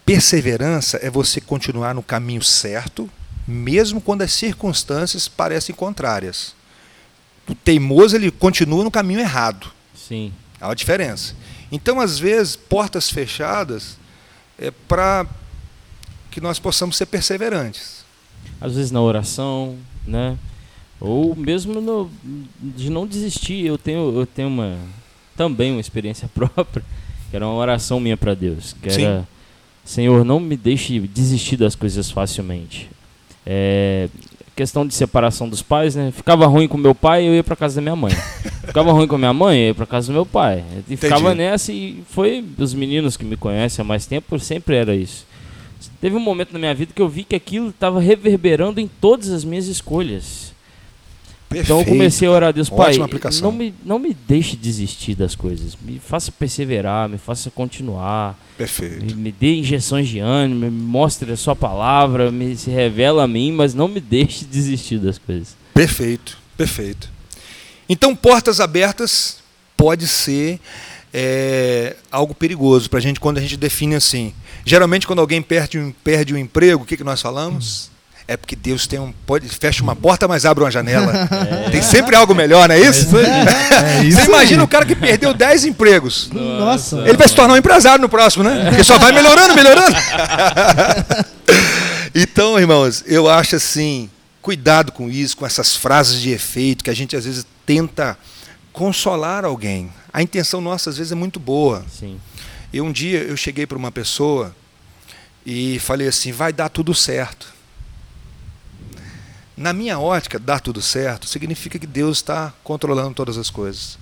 Perseverança é você continuar no caminho certo, mesmo quando as circunstâncias parecem contrárias. O teimoso ele continua no caminho errado. Sim. Há uma diferença. Então, às vezes, portas fechadas é para que nós possamos ser perseverantes. Às vezes na oração, né? Ou mesmo no, de não desistir. Eu tenho, eu tenho uma também uma experiência própria que era uma oração minha para Deus, que Sim. era Senhor, não me deixe desistir das coisas facilmente. É, questão de separação dos pais, né? Ficava ruim com meu pai, eu ia para casa da minha mãe. Ficava ruim com minha mãe, eu ia para casa do meu pai. E ficava nessa e foi os meninos que me conhecem há mais tempo, sempre era isso. Teve um momento na minha vida que eu vi que aquilo estava reverberando em todas as minhas escolhas. Perfeito. Então eu comecei a orar a Deus, Pai, não me, não me deixe desistir das coisas. Me faça perseverar, me faça continuar. Perfeito. Me, me dê injeções de ânimo, me mostre a sua palavra, me se revela a mim, mas não me deixe desistir das coisas. Perfeito, perfeito. Então, portas abertas pode ser é, algo perigoso para a gente quando a gente define assim. Geralmente, quando alguém perde um, perde um emprego, o que, que nós falamos? É porque Deus tem um. Pode, fecha uma porta, mas abre uma janela. É. Tem sempre algo melhor, não é isso? É isso Você imagina o cara que perdeu 10 empregos. Nossa. Ele vai se tornar um empresário no próximo, né? Porque só vai melhorando, melhorando. então, irmãos, eu acho assim, cuidado com isso, com essas frases de efeito que a gente às vezes tenta consolar alguém. A intenção nossa às vezes é muito boa. Sim. E um dia eu cheguei para uma pessoa e falei assim: vai dar tudo certo. Na minha ótica, dar tudo certo significa que Deus está controlando todas as coisas.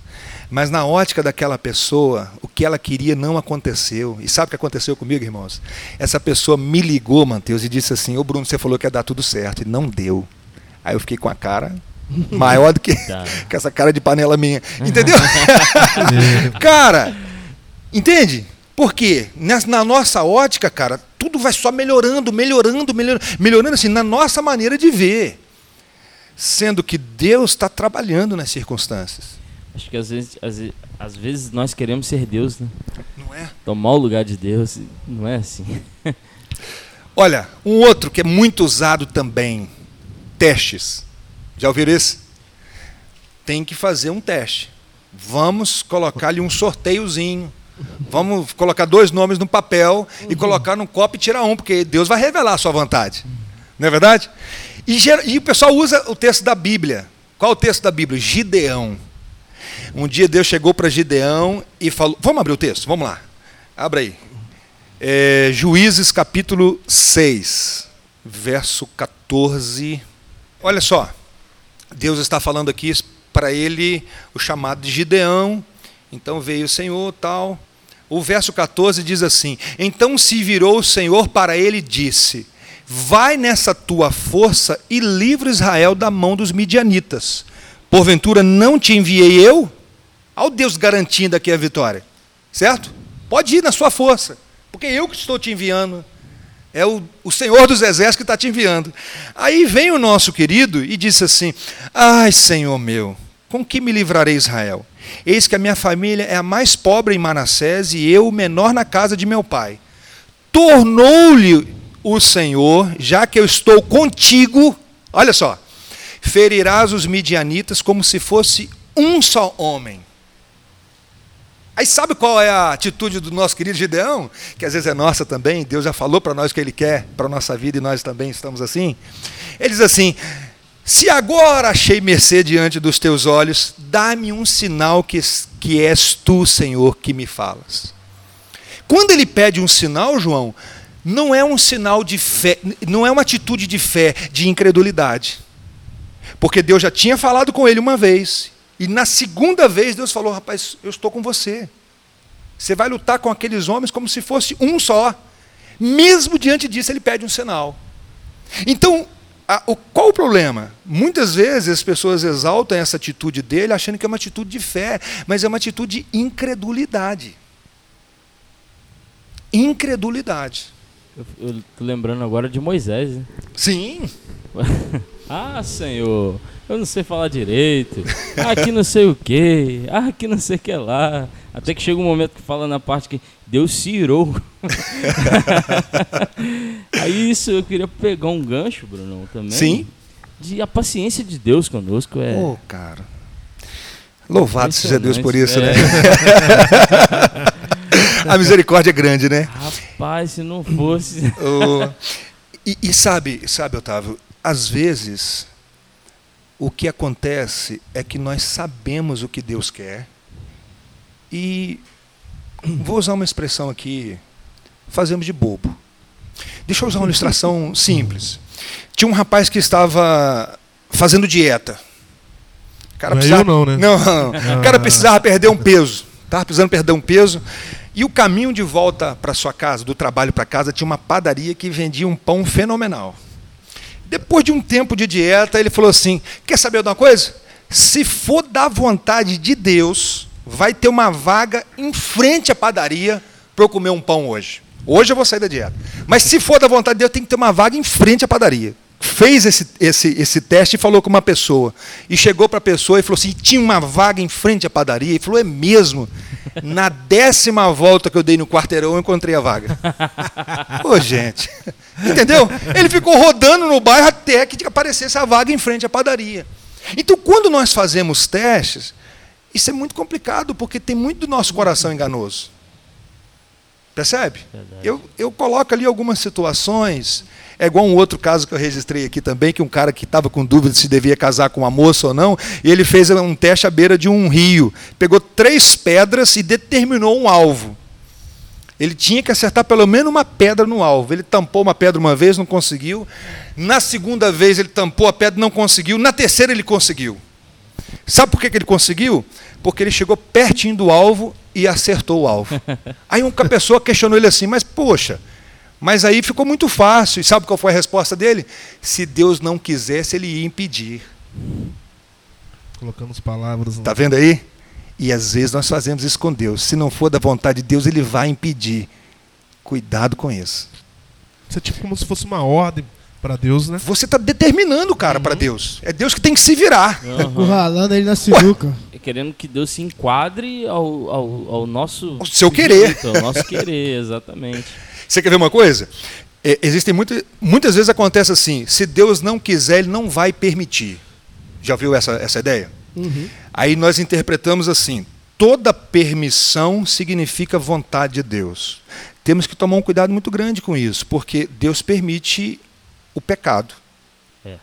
Mas na ótica daquela pessoa, o que ela queria não aconteceu. E sabe o que aconteceu comigo, irmãos? Essa pessoa me ligou, Mateus, e disse assim: Ô Bruno, você falou que ia dar tudo certo. E não deu. Aí eu fiquei com a cara maior do que, tá. que essa cara de panela minha. Entendeu? cara, entende? Por quê? Na nossa ótica, cara, tudo vai só melhorando, melhorando, melhorando, melhorando assim, na nossa maneira de ver. Sendo que Deus está trabalhando nas circunstâncias. Acho que às vezes, às, às, vezes nós queremos ser Deus, né? Não é? Tomar o lugar de Deus. Não é assim. Olha, um outro que é muito usado também: testes. Já ouviram esse? Tem que fazer um teste. Vamos colocar-lhe um sorteiozinho. Vamos colocar dois nomes no papel e colocar num copo e tirar um, porque Deus vai revelar a sua vontade. Não é verdade? E, e o pessoal usa o texto da Bíblia. Qual o texto da Bíblia? Gideão. Um dia Deus chegou para Gideão e falou. Vamos abrir o texto? Vamos lá. Abra aí. É, Juízes capítulo 6, verso 14. Olha só. Deus está falando aqui para ele o chamado de Gideão. Então veio o Senhor, tal. O verso 14 diz assim: Então se virou o Senhor para ele e disse: Vai nessa tua força e livra Israel da mão dos midianitas. Porventura não te enviei eu? Ao Deus garantindo aqui a vitória. Certo? Pode ir na sua força, porque eu que estou te enviando. É o, o Senhor dos Exércitos que está te enviando. Aí vem o nosso querido e disse assim: Ai, Senhor meu, com que me livrarei Israel? Eis que a minha família é a mais pobre em Manassés e eu o menor na casa de meu pai. Tornou-lhe o Senhor, já que eu estou contigo, olha só, ferirás os midianitas como se fosse um só homem. Aí sabe qual é a atitude do nosso querido Gideão? Que às vezes é nossa também, Deus já falou para nós o que Ele quer para a nossa vida e nós também estamos assim. Ele diz assim: se agora achei mercê diante dos teus olhos, dá-me um sinal que, que és tu, Senhor, que me falas. Quando ele pede um sinal, João, não é um sinal de fé, não é uma atitude de fé, de incredulidade. Porque Deus já tinha falado com ele uma vez, e na segunda vez Deus falou: rapaz, eu estou com você. Você vai lutar com aqueles homens como se fosse um só. Mesmo diante disso, ele pede um sinal. Então, a, o, qual o problema? Muitas vezes as pessoas exaltam essa atitude dele achando que é uma atitude de fé, mas é uma atitude de incredulidade. Incredulidade. Eu, estou lembrando agora de Moisés. Né? Sim. ah, Senhor, eu não sei falar direito. Aqui não sei o que. Aqui não sei o que lá. Até que chega um momento que fala na parte que Deus se irou. Aí isso eu queria pegar um gancho, Bruno, também. Sim. De a paciência de Deus conosco é. Oh, cara. Louvado seja Deus por isso, né? é. né? a misericórdia é grande, né? Rapaz, se não fosse. oh. e, e sabe, sabe, Otávio, às vezes o que acontece é que nós sabemos o que Deus quer e vou usar uma expressão aqui, fazemos de bobo. Deixa eu usar uma ilustração simples. Tinha um rapaz que estava fazendo dieta. O cara Não é precisava, eu não, né? Não, o cara precisava perder um peso. Estava precisando perder um peso. E o caminho de volta para sua casa, do trabalho para casa, tinha uma padaria que vendia um pão fenomenal. Depois de um tempo de dieta, ele falou assim: Quer saber de uma coisa? Se for da vontade de Deus, vai ter uma vaga em frente à padaria para eu comer um pão hoje. Hoje eu vou sair da dieta. Mas se for da vontade de Deus, tem que ter uma vaga em frente à padaria. Fez esse, esse, esse teste e falou com uma pessoa. E chegou para a pessoa e falou assim: tinha uma vaga em frente à padaria. E falou: é mesmo. Na décima volta que eu dei no quarteirão, eu encontrei a vaga. Ô, gente. Entendeu? Ele ficou rodando no bairro até que aparecesse a vaga em frente à padaria. Então, quando nós fazemos testes, isso é muito complicado, porque tem muito do nosso coração enganoso. Percebe? Verdade. Eu, eu coloco ali algumas situações. É igual um outro caso que eu registrei aqui também, que um cara que estava com dúvida se devia casar com uma moça ou não, e ele fez um teste à beira de um rio. Pegou três pedras e determinou um alvo. Ele tinha que acertar pelo menos uma pedra no alvo. Ele tampou uma pedra uma vez, não conseguiu. Na segunda vez ele tampou a pedra, não conseguiu. Na terceira ele conseguiu. Sabe por que que ele conseguiu? Porque ele chegou pertinho do alvo e acertou o alvo. Aí uma pessoa questionou ele assim, mas poxa, mas aí ficou muito fácil. E sabe qual foi a resposta dele? Se Deus não quisesse, ele ia impedir. Colocamos palavras. Está vendo aí? E às vezes nós fazemos isso com Deus. Se não for da vontade de Deus, ele vai impedir. Cuidado com isso. Isso é tipo como se fosse uma ordem para Deus, né? Você está determinando o cara para Deus. É Deus que tem que se virar. Aham. Encurralando ele na sinuca. É Querendo que Deus se enquadre ao, ao, ao nosso. Ao seu querer. Ao nosso querer, exatamente. Você quer ver uma coisa? É, existem muito, muitas vezes acontece assim: se Deus não quiser, Ele não vai permitir. Já viu essa, essa ideia? Uhum. Aí nós interpretamos assim: toda permissão significa vontade de Deus. Temos que tomar um cuidado muito grande com isso, porque Deus permite o pecado. É.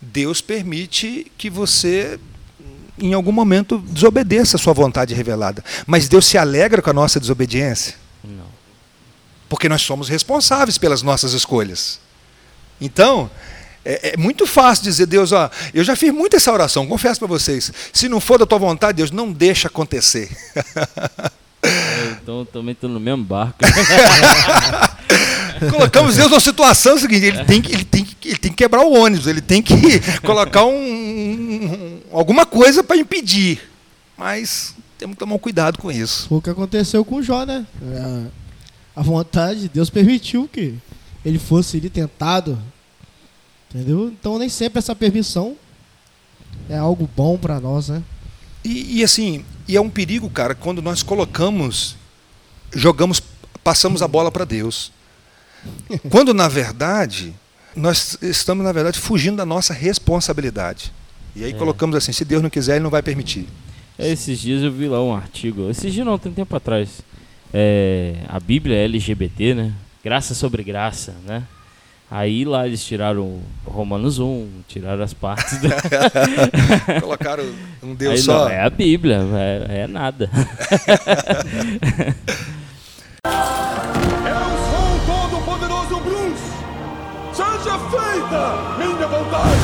Deus permite que você, em algum momento, desobedeça a sua vontade revelada. Mas Deus se alegra com a nossa desobediência, Não. porque nós somos responsáveis pelas nossas escolhas. Então, é, é muito fácil dizer, Deus, ó, eu já fiz muito essa oração, confesso para vocês. Se não for da tua vontade, Deus, não deixa acontecer. Eu tô, também tô no mesmo barco. Colocamos Deus numa situação seguinte, ele tem, que, ele, tem que, ele tem que quebrar o ônibus, ele tem que colocar um, um- alguma coisa para impedir. Mas temos que tomar um cuidado com isso. Foi o que aconteceu com Jó, né? A, a vontade, Deus permitiu que ele fosse ali tentado. Entendeu? Então nem sempre essa permissão é algo bom pra nós, né? E, e assim, e é um perigo, cara, quando nós colocamos, jogamos, passamos a bola para Deus. Quando, na verdade, nós estamos, na verdade, fugindo da nossa responsabilidade. E aí É. colocamos assim, se Deus não quiser, Ele não vai permitir. É, esses dias eu vi lá um artigo. Esses dias não, tem tempo atrás. É, a Bíblia é LGBT, né? Graça sobre graça, né? Aí lá eles tiraram Romanos 1, tiraram as partes. Colocaram um Deus Aí, só. não, é a Bíblia, é, é nada. Seja feita minha vontade!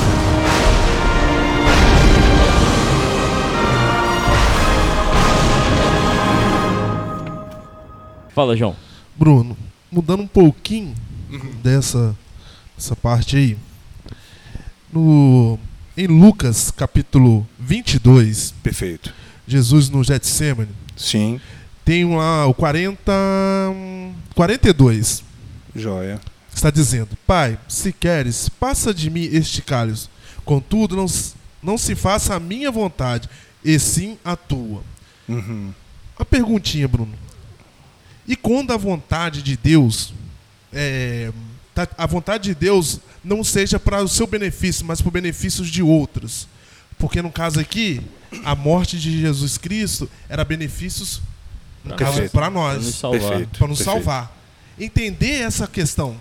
Fala, João. Bruno, mudando um pouquinho dessa, dessa parte aí. No, em Lucas, capítulo 22, Perfeito. Jesus no Getsemane, Sim, tem lá o 40, hum, 42. joia. Está dizendo: Pai, se queres, passa de mim este cálice. Contudo, não, não se faça a minha vontade, e sim a tua. Uhum. A perguntinha, Bruno. E quando a vontade de Deus, é, tá- a vontade de Deus não seja para o seu benefício, mas para o benefício de outros? Porque no caso aqui, a morte de Jesus Cristo era benefícios no caso, Perfeito. para nós, para nos salvar. Entender essa questão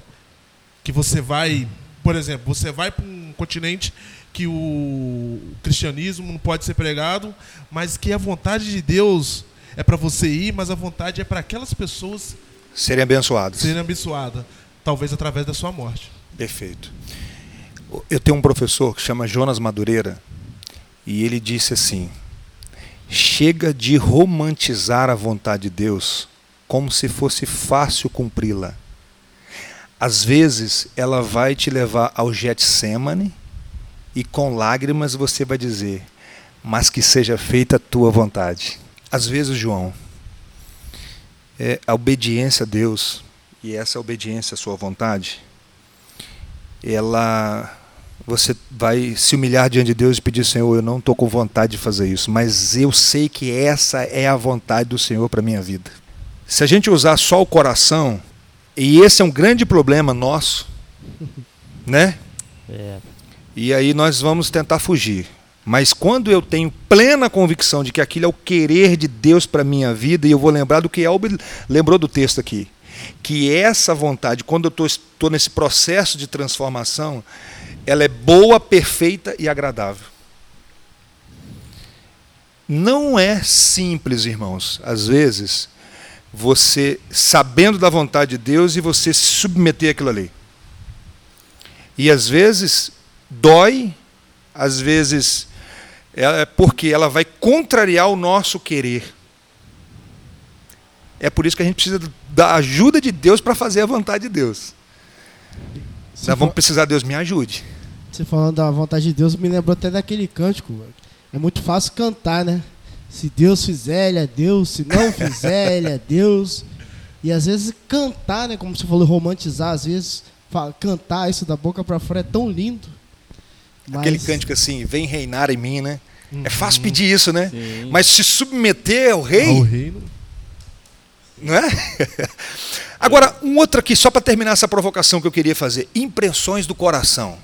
que você vai, por exemplo, você vai para um continente que o cristianismo não pode ser pregado, mas que a vontade de Deus é para você ir, mas a vontade é para aquelas pessoas Serem abençoados. serem abençoadas, talvez através da sua morte. Perfeito. Eu tenho um professor que chama Jonas Madureira e ele disse assim: chega de romantizar a vontade de Deus como se fosse fácil cumpri-la. Às vezes ela vai te levar ao Getsemane e com lágrimas você vai dizer: mas que seja feita a tua vontade. Às vezes, João, é a obediência a Deus e essa obediência à sua vontade ela você vai se humilhar diante de Deus e pedir, Senhor, eu não estou com vontade de fazer isso, mas eu sei que essa é a vontade do Senhor para a minha vida. Se a gente usar só o coração, e esse é um grande problema nosso, né? É. E aí nós vamos tentar fugir. Mas quando eu tenho plena convicção de que aquilo é o querer de Deus para a minha vida, e eu vou lembrar do que Elber lembrou do texto aqui, que essa vontade, quando eu estou nesse processo de transformação, ela é boa, perfeita e agradável. Não é simples, irmãos, às vezes, você sabendo da vontade de Deus e você se submeter àquilo ali. E às vezes dói, às vezes é porque ela vai contrariar o nosso querer. É por isso que a gente precisa da ajuda de Deus para fazer a vontade de Deus. Nós vamos precisar, Deus me ajude. Você falando da vontade de Deus, me lembrou até daquele cântico. É muito fácil cantar, né? Se Deus fizer, ele é Deus. Se não fizer, ele é Deus. E às vezes cantar, né? Como você falou, romantizar, às vezes cantar isso da boca pra fora é tão lindo. Mas Aquele cântico assim, vem reinar em mim, né? Uhum. É fácil pedir isso, né? Sim. Mas se submeter ao rei, Ao reino. não é? Agora, um outro aqui, só para terminar essa provocação que eu queria fazer. Impressões do coração.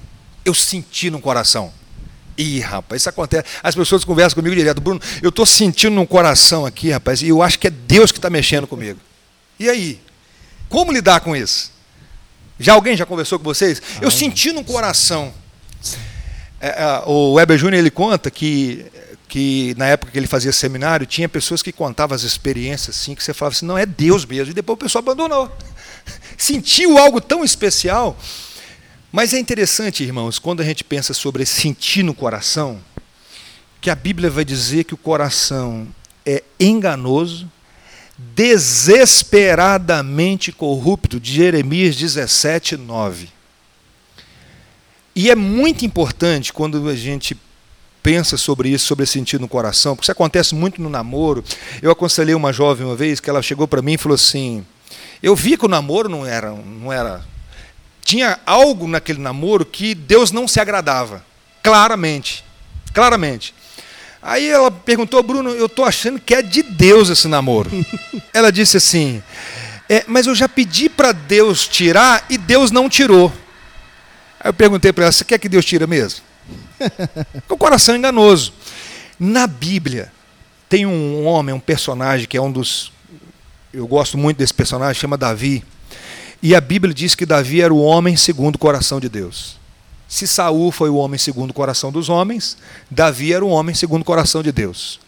Eu senti no coração. Ih, rapaz, isso acontece. As pessoas conversam comigo direto. Bruno, eu estou sentindo no coração aqui, rapaz, e eu acho que é Deus que está mexendo comigo. E aí? Como lidar com isso? Já alguém já conversou com vocês? Eu senti no coração. É, é, o Weber Júnior ele conta que, que na época que ele fazia seminário, tinha pessoas que contavam as experiências assim, que você falava assim, não, é Deus mesmo. E depois o pessoal abandonou. Sentiu algo tão especial. Mas é interessante, irmãos, quando a gente pensa sobre sentir no coração, que a Bíblia vai dizer que o coração é enganoso, desesperadamente corrupto, de Jeremias 17, 9. E é muito importante quando a gente pensa sobre isso, sobre sentir no coração, porque isso acontece muito no namoro. Eu aconselhei uma jovem uma vez que ela chegou para mim e falou assim: "Eu vi que o namoro não era, não era tinha algo naquele namoro que Deus não se agradava, claramente. Claramente. Aí ela perguntou, Bruno, eu estou achando que é de Deus esse namoro. ela disse assim: "É, mas eu já pedi para Deus tirar e Deus não tirou. Aí eu perguntei para ela: você quer que Deus tira mesmo? Porque o coração enganoso. Na Bíblia, tem um homem, um personagem que é um dos. Eu gosto muito desse personagem, chama Davi. E a Bíblia diz que Davi era o homem segundo o coração de Deus. Se Saul foi o homem segundo o coração dos homens, Davi era o homem segundo o coração de Deus.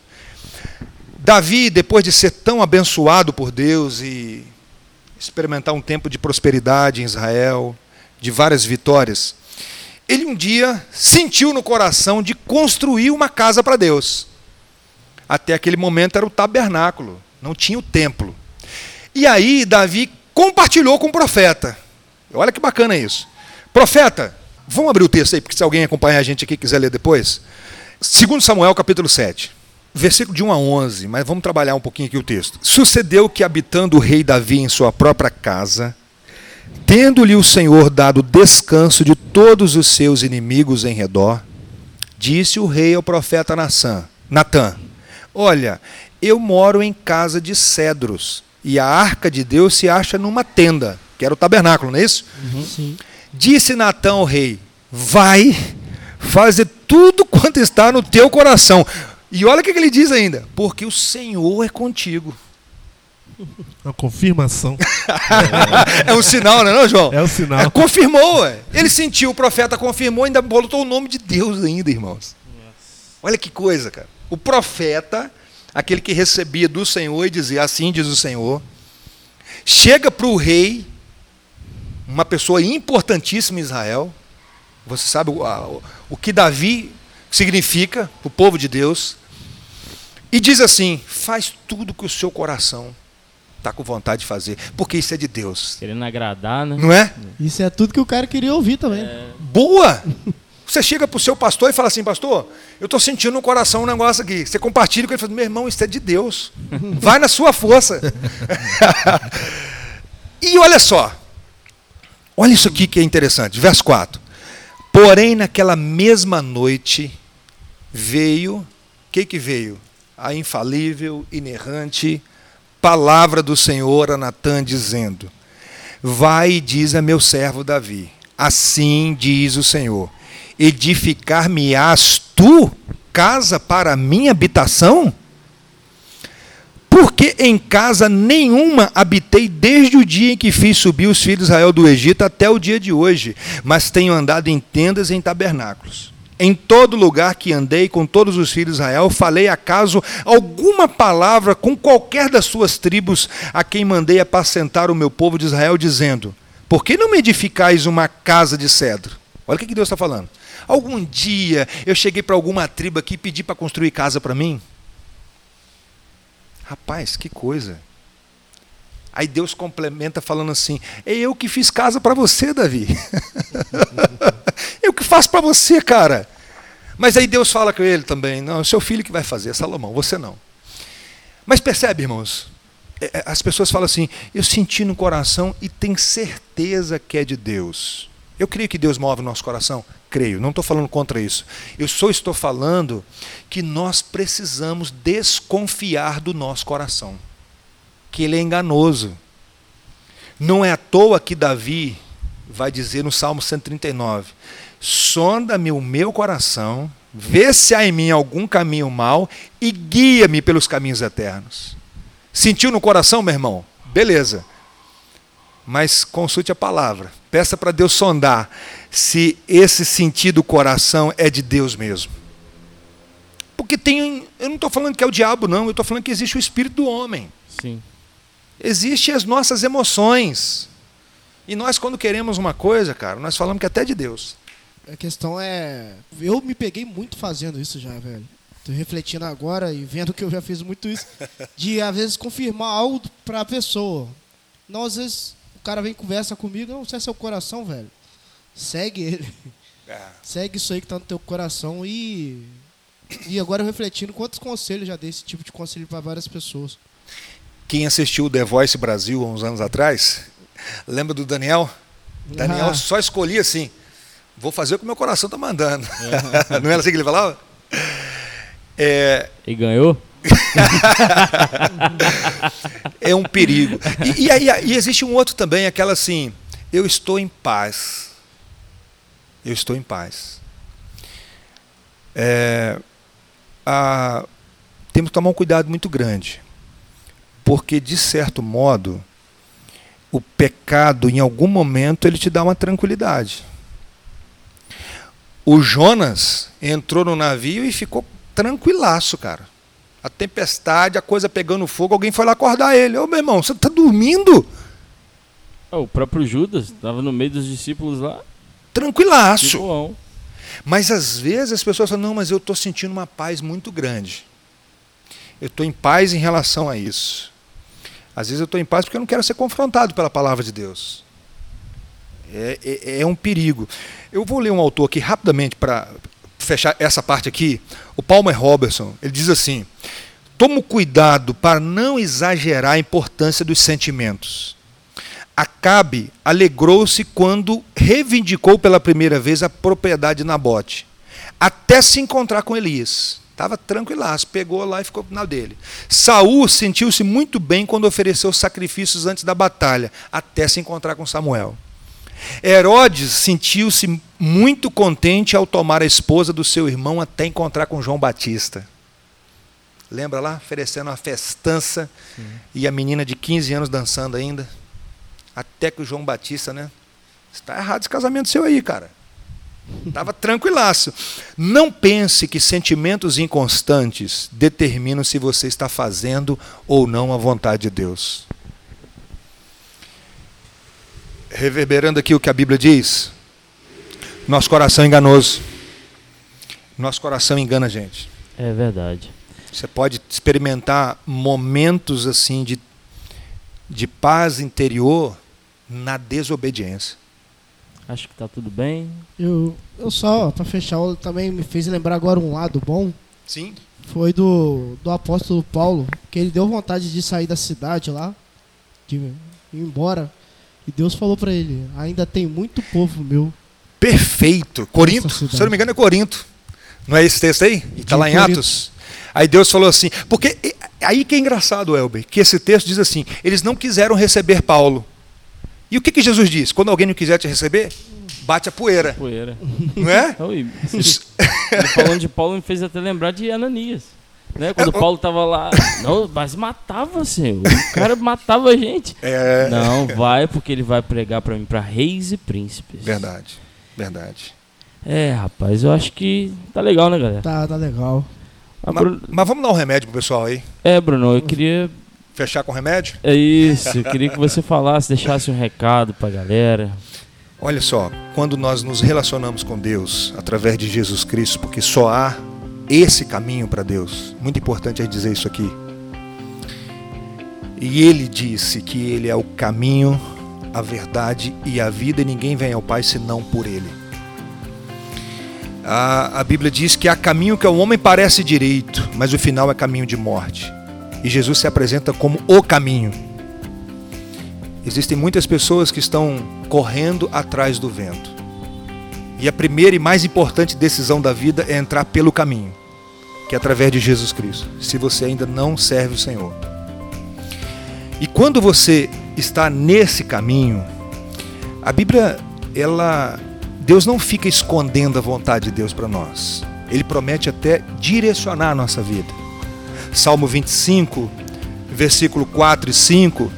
Davi, depois de ser tão abençoado por Deus e experimentar um tempo de prosperidade em Israel, de várias vitórias, ele um dia sentiu no coração de construir uma casa para Deus. Até aquele momento era o tabernáculo, não tinha o templo. E aí Davi compartilhou com o profeta. Olha que bacana isso. Profeta, vamos abrir o texto aí, porque se alguém acompanhar a gente aqui quiser ler depois. 2 Samuel, capítulo 7. Versículo de 1 a 11, mas vamos trabalhar um pouquinho aqui o texto. Sucedeu que, habitando o rei Davi em sua própria casa, tendo-lhe o Senhor dado descanso de todos os seus inimigos em redor, disse o rei ao profeta Natã: Olha, eu moro em casa de cedros, e a arca de Deus se acha numa tenda, que era o tabernáculo, não é isso? Sim. Disse Natã ao rei: Vai fazer tudo quanto está no teu coração. E olha o que ele diz ainda: Porque o Senhor é contigo. Uma confirmação. É um sinal, não é, não, João? É o sinal. É, confirmou, ué. Ele sentiu, o profeta confirmou, ainda botou o nome de Deus ainda, irmãos. Olha que coisa, cara. O profeta aquele que recebia do Senhor e dizia: Assim diz o Senhor. Chega para o rei, uma pessoa importantíssima em Israel. Você sabe o, o que Davi significa para o povo de Deus. E diz assim: faz tudo que o seu coração está com vontade de fazer, porque isso é de Deus. Querendo agradar, né? Não é? Isso é tudo que o cara queria ouvir também. Boa! Você chega para o seu pastor e fala assim, pastor, eu estou sentindo no coração um negócio aqui. Você compartilha com ele e fala, meu irmão, isso é de Deus. Vai na sua força. e olha só. Olha isso aqui que é interessante. Verso 4. Porém, naquela mesma noite, veio, o que, que veio? A infalível, inerrante palavra do Senhor a Natã, dizendo: Vai e diz a meu servo Davi: Assim diz o Senhor: Edificar-me-ás tu casa para minha habitação? Porque em casa nenhuma habitei desde o dia em que fiz subir os filhos de Israel do Egito até o dia de hoje, mas tenho andado em tendas e em tabernáculos. Em todo lugar que andei com todos os filhos de Israel, falei acaso alguma palavra com qualquer das suas tribos a quem mandei apacentar o meu povo de Israel, dizendo: Por que não me edificais uma casa de cedro? Olha o que Deus está falando. Algum dia eu cheguei para alguma tribo aqui e pedi para construir casa para mim? Rapaz, que coisa. Aí Deus complementa falando assim: É eu que fiz casa para você, Davi. eu que faço para você, cara. Mas aí Deus fala com ele também: Não, é o seu filho que vai fazer, Salomão, você não. Mas percebe, irmãos? É, é, as pessoas falam assim: Eu senti no coração e tenho certeza que é de Deus. Eu creio que Deus move o nosso coração? Creio, não estou falando contra isso. Eu só estou falando que nós precisamos desconfiar do nosso coração, que ele é enganoso. Não é à toa que Davi vai dizer no Salmo 139: Sonda-me o meu coração, vê se há em mim algum caminho mau e guia-me pelos caminhos eternos. Sentiu no coração, meu irmão? Beleza mas consulte a palavra. Peça para Deus sondar se esse sentido do coração é de Deus mesmo. Porque tem, eu não estou falando que é o diabo, não, eu estou falando que existe o espírito do homem. Sim. Existem as nossas emoções. E nós, quando queremos uma coisa, cara, nós falamos que é até de Deus. A questão é. Eu me peguei muito fazendo isso já, velho. Tô refletindo agora e vendo que eu já fiz muito isso. De, às vezes, confirmar algo para a pessoa. Não, às vezes, cara vem e conversa comigo, não sei se é seu coração, velho. Segue ele. É. Segue isso aí que tá no teu coração e. E agora eu refletindo, quantos conselhos já dei esse tipo de conselho para várias pessoas. Quem assistiu o The Voice Brasil há uns anos atrás, lembra do Daniel? Daniel ah. só escolhia assim: vou fazer o que meu coração tá mandando. É. não era assim que ele falava? É... E ganhou? É um perigo. E, e, e, existe um outro também, aquela assim, eu estou em paz. Eu estou em paz. É, a, temos que tomar um cuidado muito grande. Porque, de certo modo, o pecado, em algum momento, ele te dá uma tranquilidade. O Jonas entrou no navio e ficou tranquilaço, cara a tempestade, a coisa pegando fogo, alguém foi lá acordar ele. Ô meu irmão, você está dormindo? Oh, o próprio Judas estava no meio dos discípulos lá. Tranquilaço. Mas às vezes as pessoas falam, não, mas eu estou sentindo uma paz muito grande. Eu estou em paz em relação a isso. Às vezes eu estou em paz porque eu não quero ser confrontado pela palavra de Deus. É, é, é um perigo. Eu vou ler um autor aqui rapidamente para fechar essa parte aqui, o Palmer Robertson, ele diz assim: Tomo cuidado para não exagerar a importância dos sentimentos. Acabe alegrou-se quando reivindicou pela primeira vez a propriedade de Nabote, até se encontrar com Elias. Estava tranquilaço, pegou lá e ficou na dele. Saul sentiu-se muito bem quando ofereceu sacrifícios antes da batalha, até se encontrar com Samuel. Herodes sentiu-se muito contente ao tomar a esposa do seu irmão até encontrar com João Batista. Lembra lá? Oferecendo uma festança Sim. e a menina de 15 anos dançando ainda. Até que o João Batista, né? Está errado esse casamento seu aí, cara. Estava tranquilaço. Não pense que sentimentos inconstantes determinam se você está fazendo ou não a vontade de Deus. Reverberando aqui o que a Bíblia diz, nosso coração é enganoso. Nosso coração engana a gente. É verdade. Você pode experimentar momentos assim de, de paz interior na desobediência. Acho que tá tudo bem. Eu, eu só, pra fechar, também me fez lembrar agora um lado bom. Sim. Foi do, do apóstolo Paulo, que ele deu vontade de sair da cidade lá, de ir embora. E Deus falou pra ele: ainda tem muito povo meu. Perfeito. Corinto, se eu não me engano, é Corinto. Não é esse texto aí? Está lá em Corinto. Atos. Aí Deus falou assim, porque aí que é engraçado, Elber, que esse texto diz assim: eles não quiseram receber Paulo. E o que, que Jesus diz? Quando alguém não quiser te receber, bate a poeira, Poeira. não é? Ele falando de Paulo me fez até lembrar de Ananias. Né? Quando É, o- Paulo tava lá. Não, mas matava, senhor. O cara matava a gente. É Não, vai porque ele vai pregar pra mim, pra reis e príncipes. verdade, verdade. É, rapaz, eu acho que tá legal, né, galera? Tá, tá legal. Ah, Mas, Bruno- mas vamos dar um remédio pro pessoal aí? É, Bruno, eu queria. Fechar com remédio? É isso, eu queria que você falasse, deixasse um recado pra galera. Olha só, quando nós nos relacionamos com Deus através de Jesus Cristo, porque só há esse caminho para Deus, muito importante é dizer isso aqui. E ele disse que ele é o caminho, a verdade e a vida, e ninguém vem ao Pai senão por ele. A, a Bíblia diz que há caminho que ao homem parece direito, mas o final é caminho de morte. E Jesus se apresenta como o caminho. Existem muitas pessoas que estão correndo atrás do vento. E a primeira e mais importante decisão da vida é entrar pelo caminho, que é através de Jesus Cristo, se você ainda não serve o Senhor. E quando você está nesse caminho, a Bíblia, ela Deus não fica escondendo a vontade de Deus para nós. Ele promete até direcionar a nossa vida. Salmo 25, versículo 4 e 5,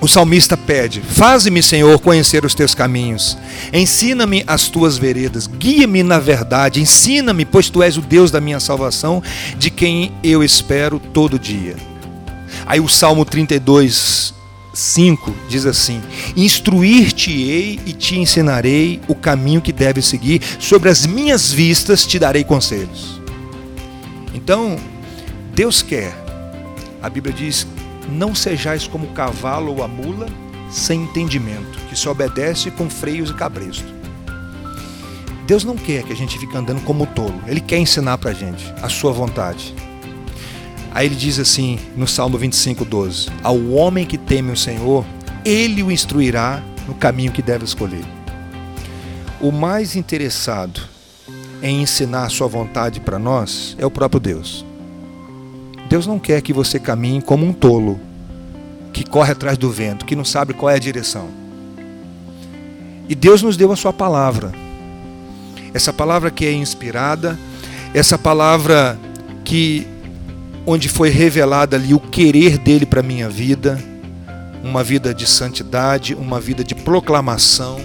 o salmista pede: Faze-me, Senhor, conhecer os teus caminhos. Ensina-me as tuas veredas. Guia-me na verdade. Ensina-me, pois tu és o Deus da minha salvação, de quem eu espero todo dia. Aí o Salmo 32, 5 diz assim: Instruir-te-ei e te ensinarei o caminho que deves seguir. Sobre as minhas vistas te darei conselhos. Então, Deus quer. A Bíblia diz não sejais como o cavalo ou a mula sem entendimento, que se obedece com freios e cabresto. Deus não quer que a gente fique andando como tolo. Ele quer ensinar pra gente a sua vontade. Aí ele diz assim no Salmo 25, 12: Ao homem que teme o Senhor, ele o instruirá no caminho que deve escolher. O mais interessado em ensinar a sua vontade para nós é o próprio Deus. Deus não quer que você caminhe como um tolo, que corre atrás do vento, que não sabe qual é a direção. E Deus nos deu a sua palavra. Essa palavra que é inspirada, essa palavra que onde foi revelada ali o querer dele para minha vida, uma vida de santidade, uma vida de proclamação.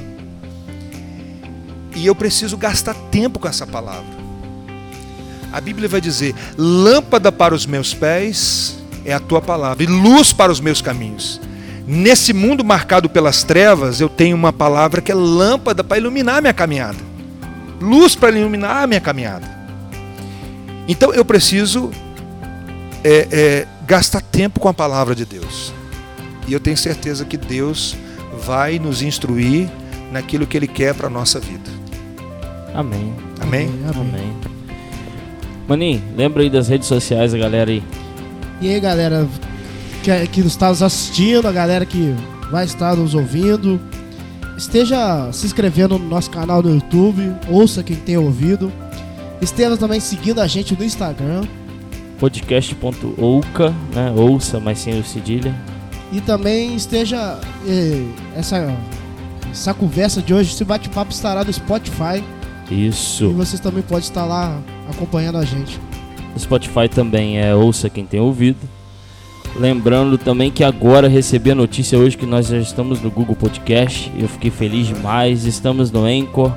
E eu preciso gastar tempo com essa palavra. A Bíblia vai dizer: lâmpada para os meus pés é a tua palavra, e luz para os meus caminhos. Nesse mundo marcado pelas trevas, eu tenho uma palavra que é lâmpada para iluminar a minha caminhada, luz para iluminar a minha caminhada. Então eu preciso é, é, gastar tempo com a palavra de Deus. E eu tenho certeza que Deus vai nos instruir naquilo que Ele quer para a nossa vida. Amém. Amém? Amém. Maninho, lembra aí das redes sociais, a galera aí. E aí, galera que, que está nos assistindo, a galera que vai estar nos ouvindo, esteja se inscrevendo no nosso canal no YouTube, ouça quem tem ouvido. Esteja também seguindo a gente no Instagram. podcast.ouca, né? Ouça, mas sem o cedilha. E também esteja. eh, essa, essa conversa de hoje, esse bate-papo estará no Spotify. E Isso. vocês também podem estar lá acompanhando a gente. O Spotify também é ouça quem tem ouvido. Lembrando também que agora recebi a notícia hoje que nós já estamos no Google Podcast. Eu fiquei feliz demais. Estamos no Anchor.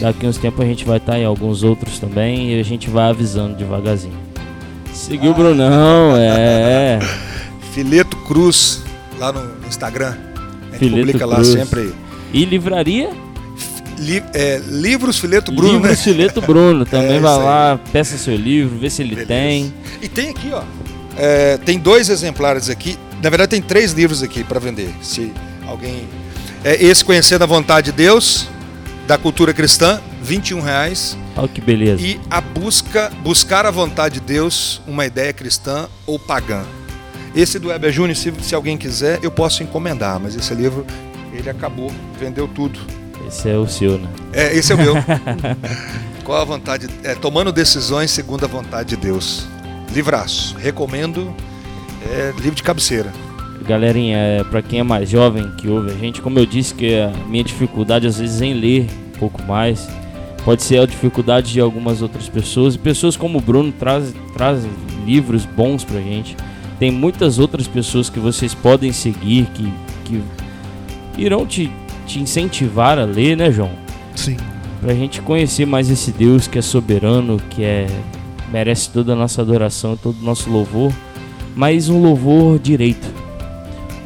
Daqui uns tempos a gente vai estar em alguns outros também e a gente vai avisando devagarzinho. Seguiu o Brunão, é. Fileto Cruz, lá no Instagram. A gente Fileto publica lá Cruz. sempre. E livraria? Li- é, livros Fileto Bruno, Livro né? Fileto Bruno. Também É, vai lá, peça seu livro, vê se ele Beleza. tem. E tem aqui, ó. é, tem dois exemplares aqui. Na verdade, tem três livros aqui para vender. Se alguém. É esse Conhecendo a Vontade de Deus, da cultura cristã, 21 reais. Olha que beleza. E a busca, buscar a vontade de Deus, uma ideia cristã ou pagã. Esse do Weber Júnior, se, se alguém quiser, eu posso encomendar, mas esse livro, ele acabou, vendeu tudo. Esse é o seu, né? É, esse é o meu. Qual a vontade? É, tomando decisões segundo a vontade de Deus. Livraço. Recomendo. É livro de cabeceira. Galerinha, é, pra quem é mais jovem que ouve a gente, como eu disse que a minha dificuldade às vezes é em ler um pouco mais, pode ser a dificuldade de algumas outras pessoas. E pessoas como o Bruno trazem trazem livros bons pra gente. Tem muitas outras pessoas que vocês podem seguir, que, que irão te, te incentivar a ler, né, João? Sim. Pra gente conhecer mais esse Deus que é soberano, que é merece toda a nossa adoração, todo o nosso louvor, mas um louvor direito,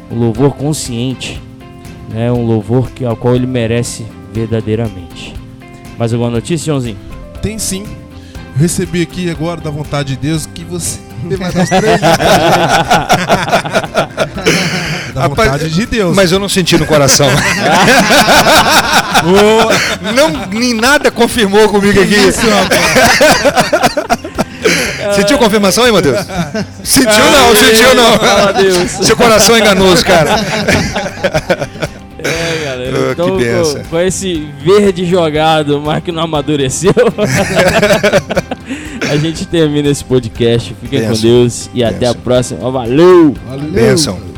um louvor consciente, né? Um louvor que ao qual ele merece verdadeiramente. Mais alguma notícia, Joãozinho? Tem sim. Eu recebi aqui agora da vontade de Deus que você vai dar os três. Da Rapaz, vontade de Deus. Mas eu não senti no coração. não, nem nada confirmou comigo aqui. Sentiu confirmação aí, Matheus? Sentiu não, sentiu não. Seu coração é enganoso, cara. É, galera. Oh, então, benção. com, com esse verde jogado, mas que não amadureceu, a gente termina esse podcast. Fiquem com Benção. Deus e até a Benção. próxima. Valeu! Valeu. Bênção.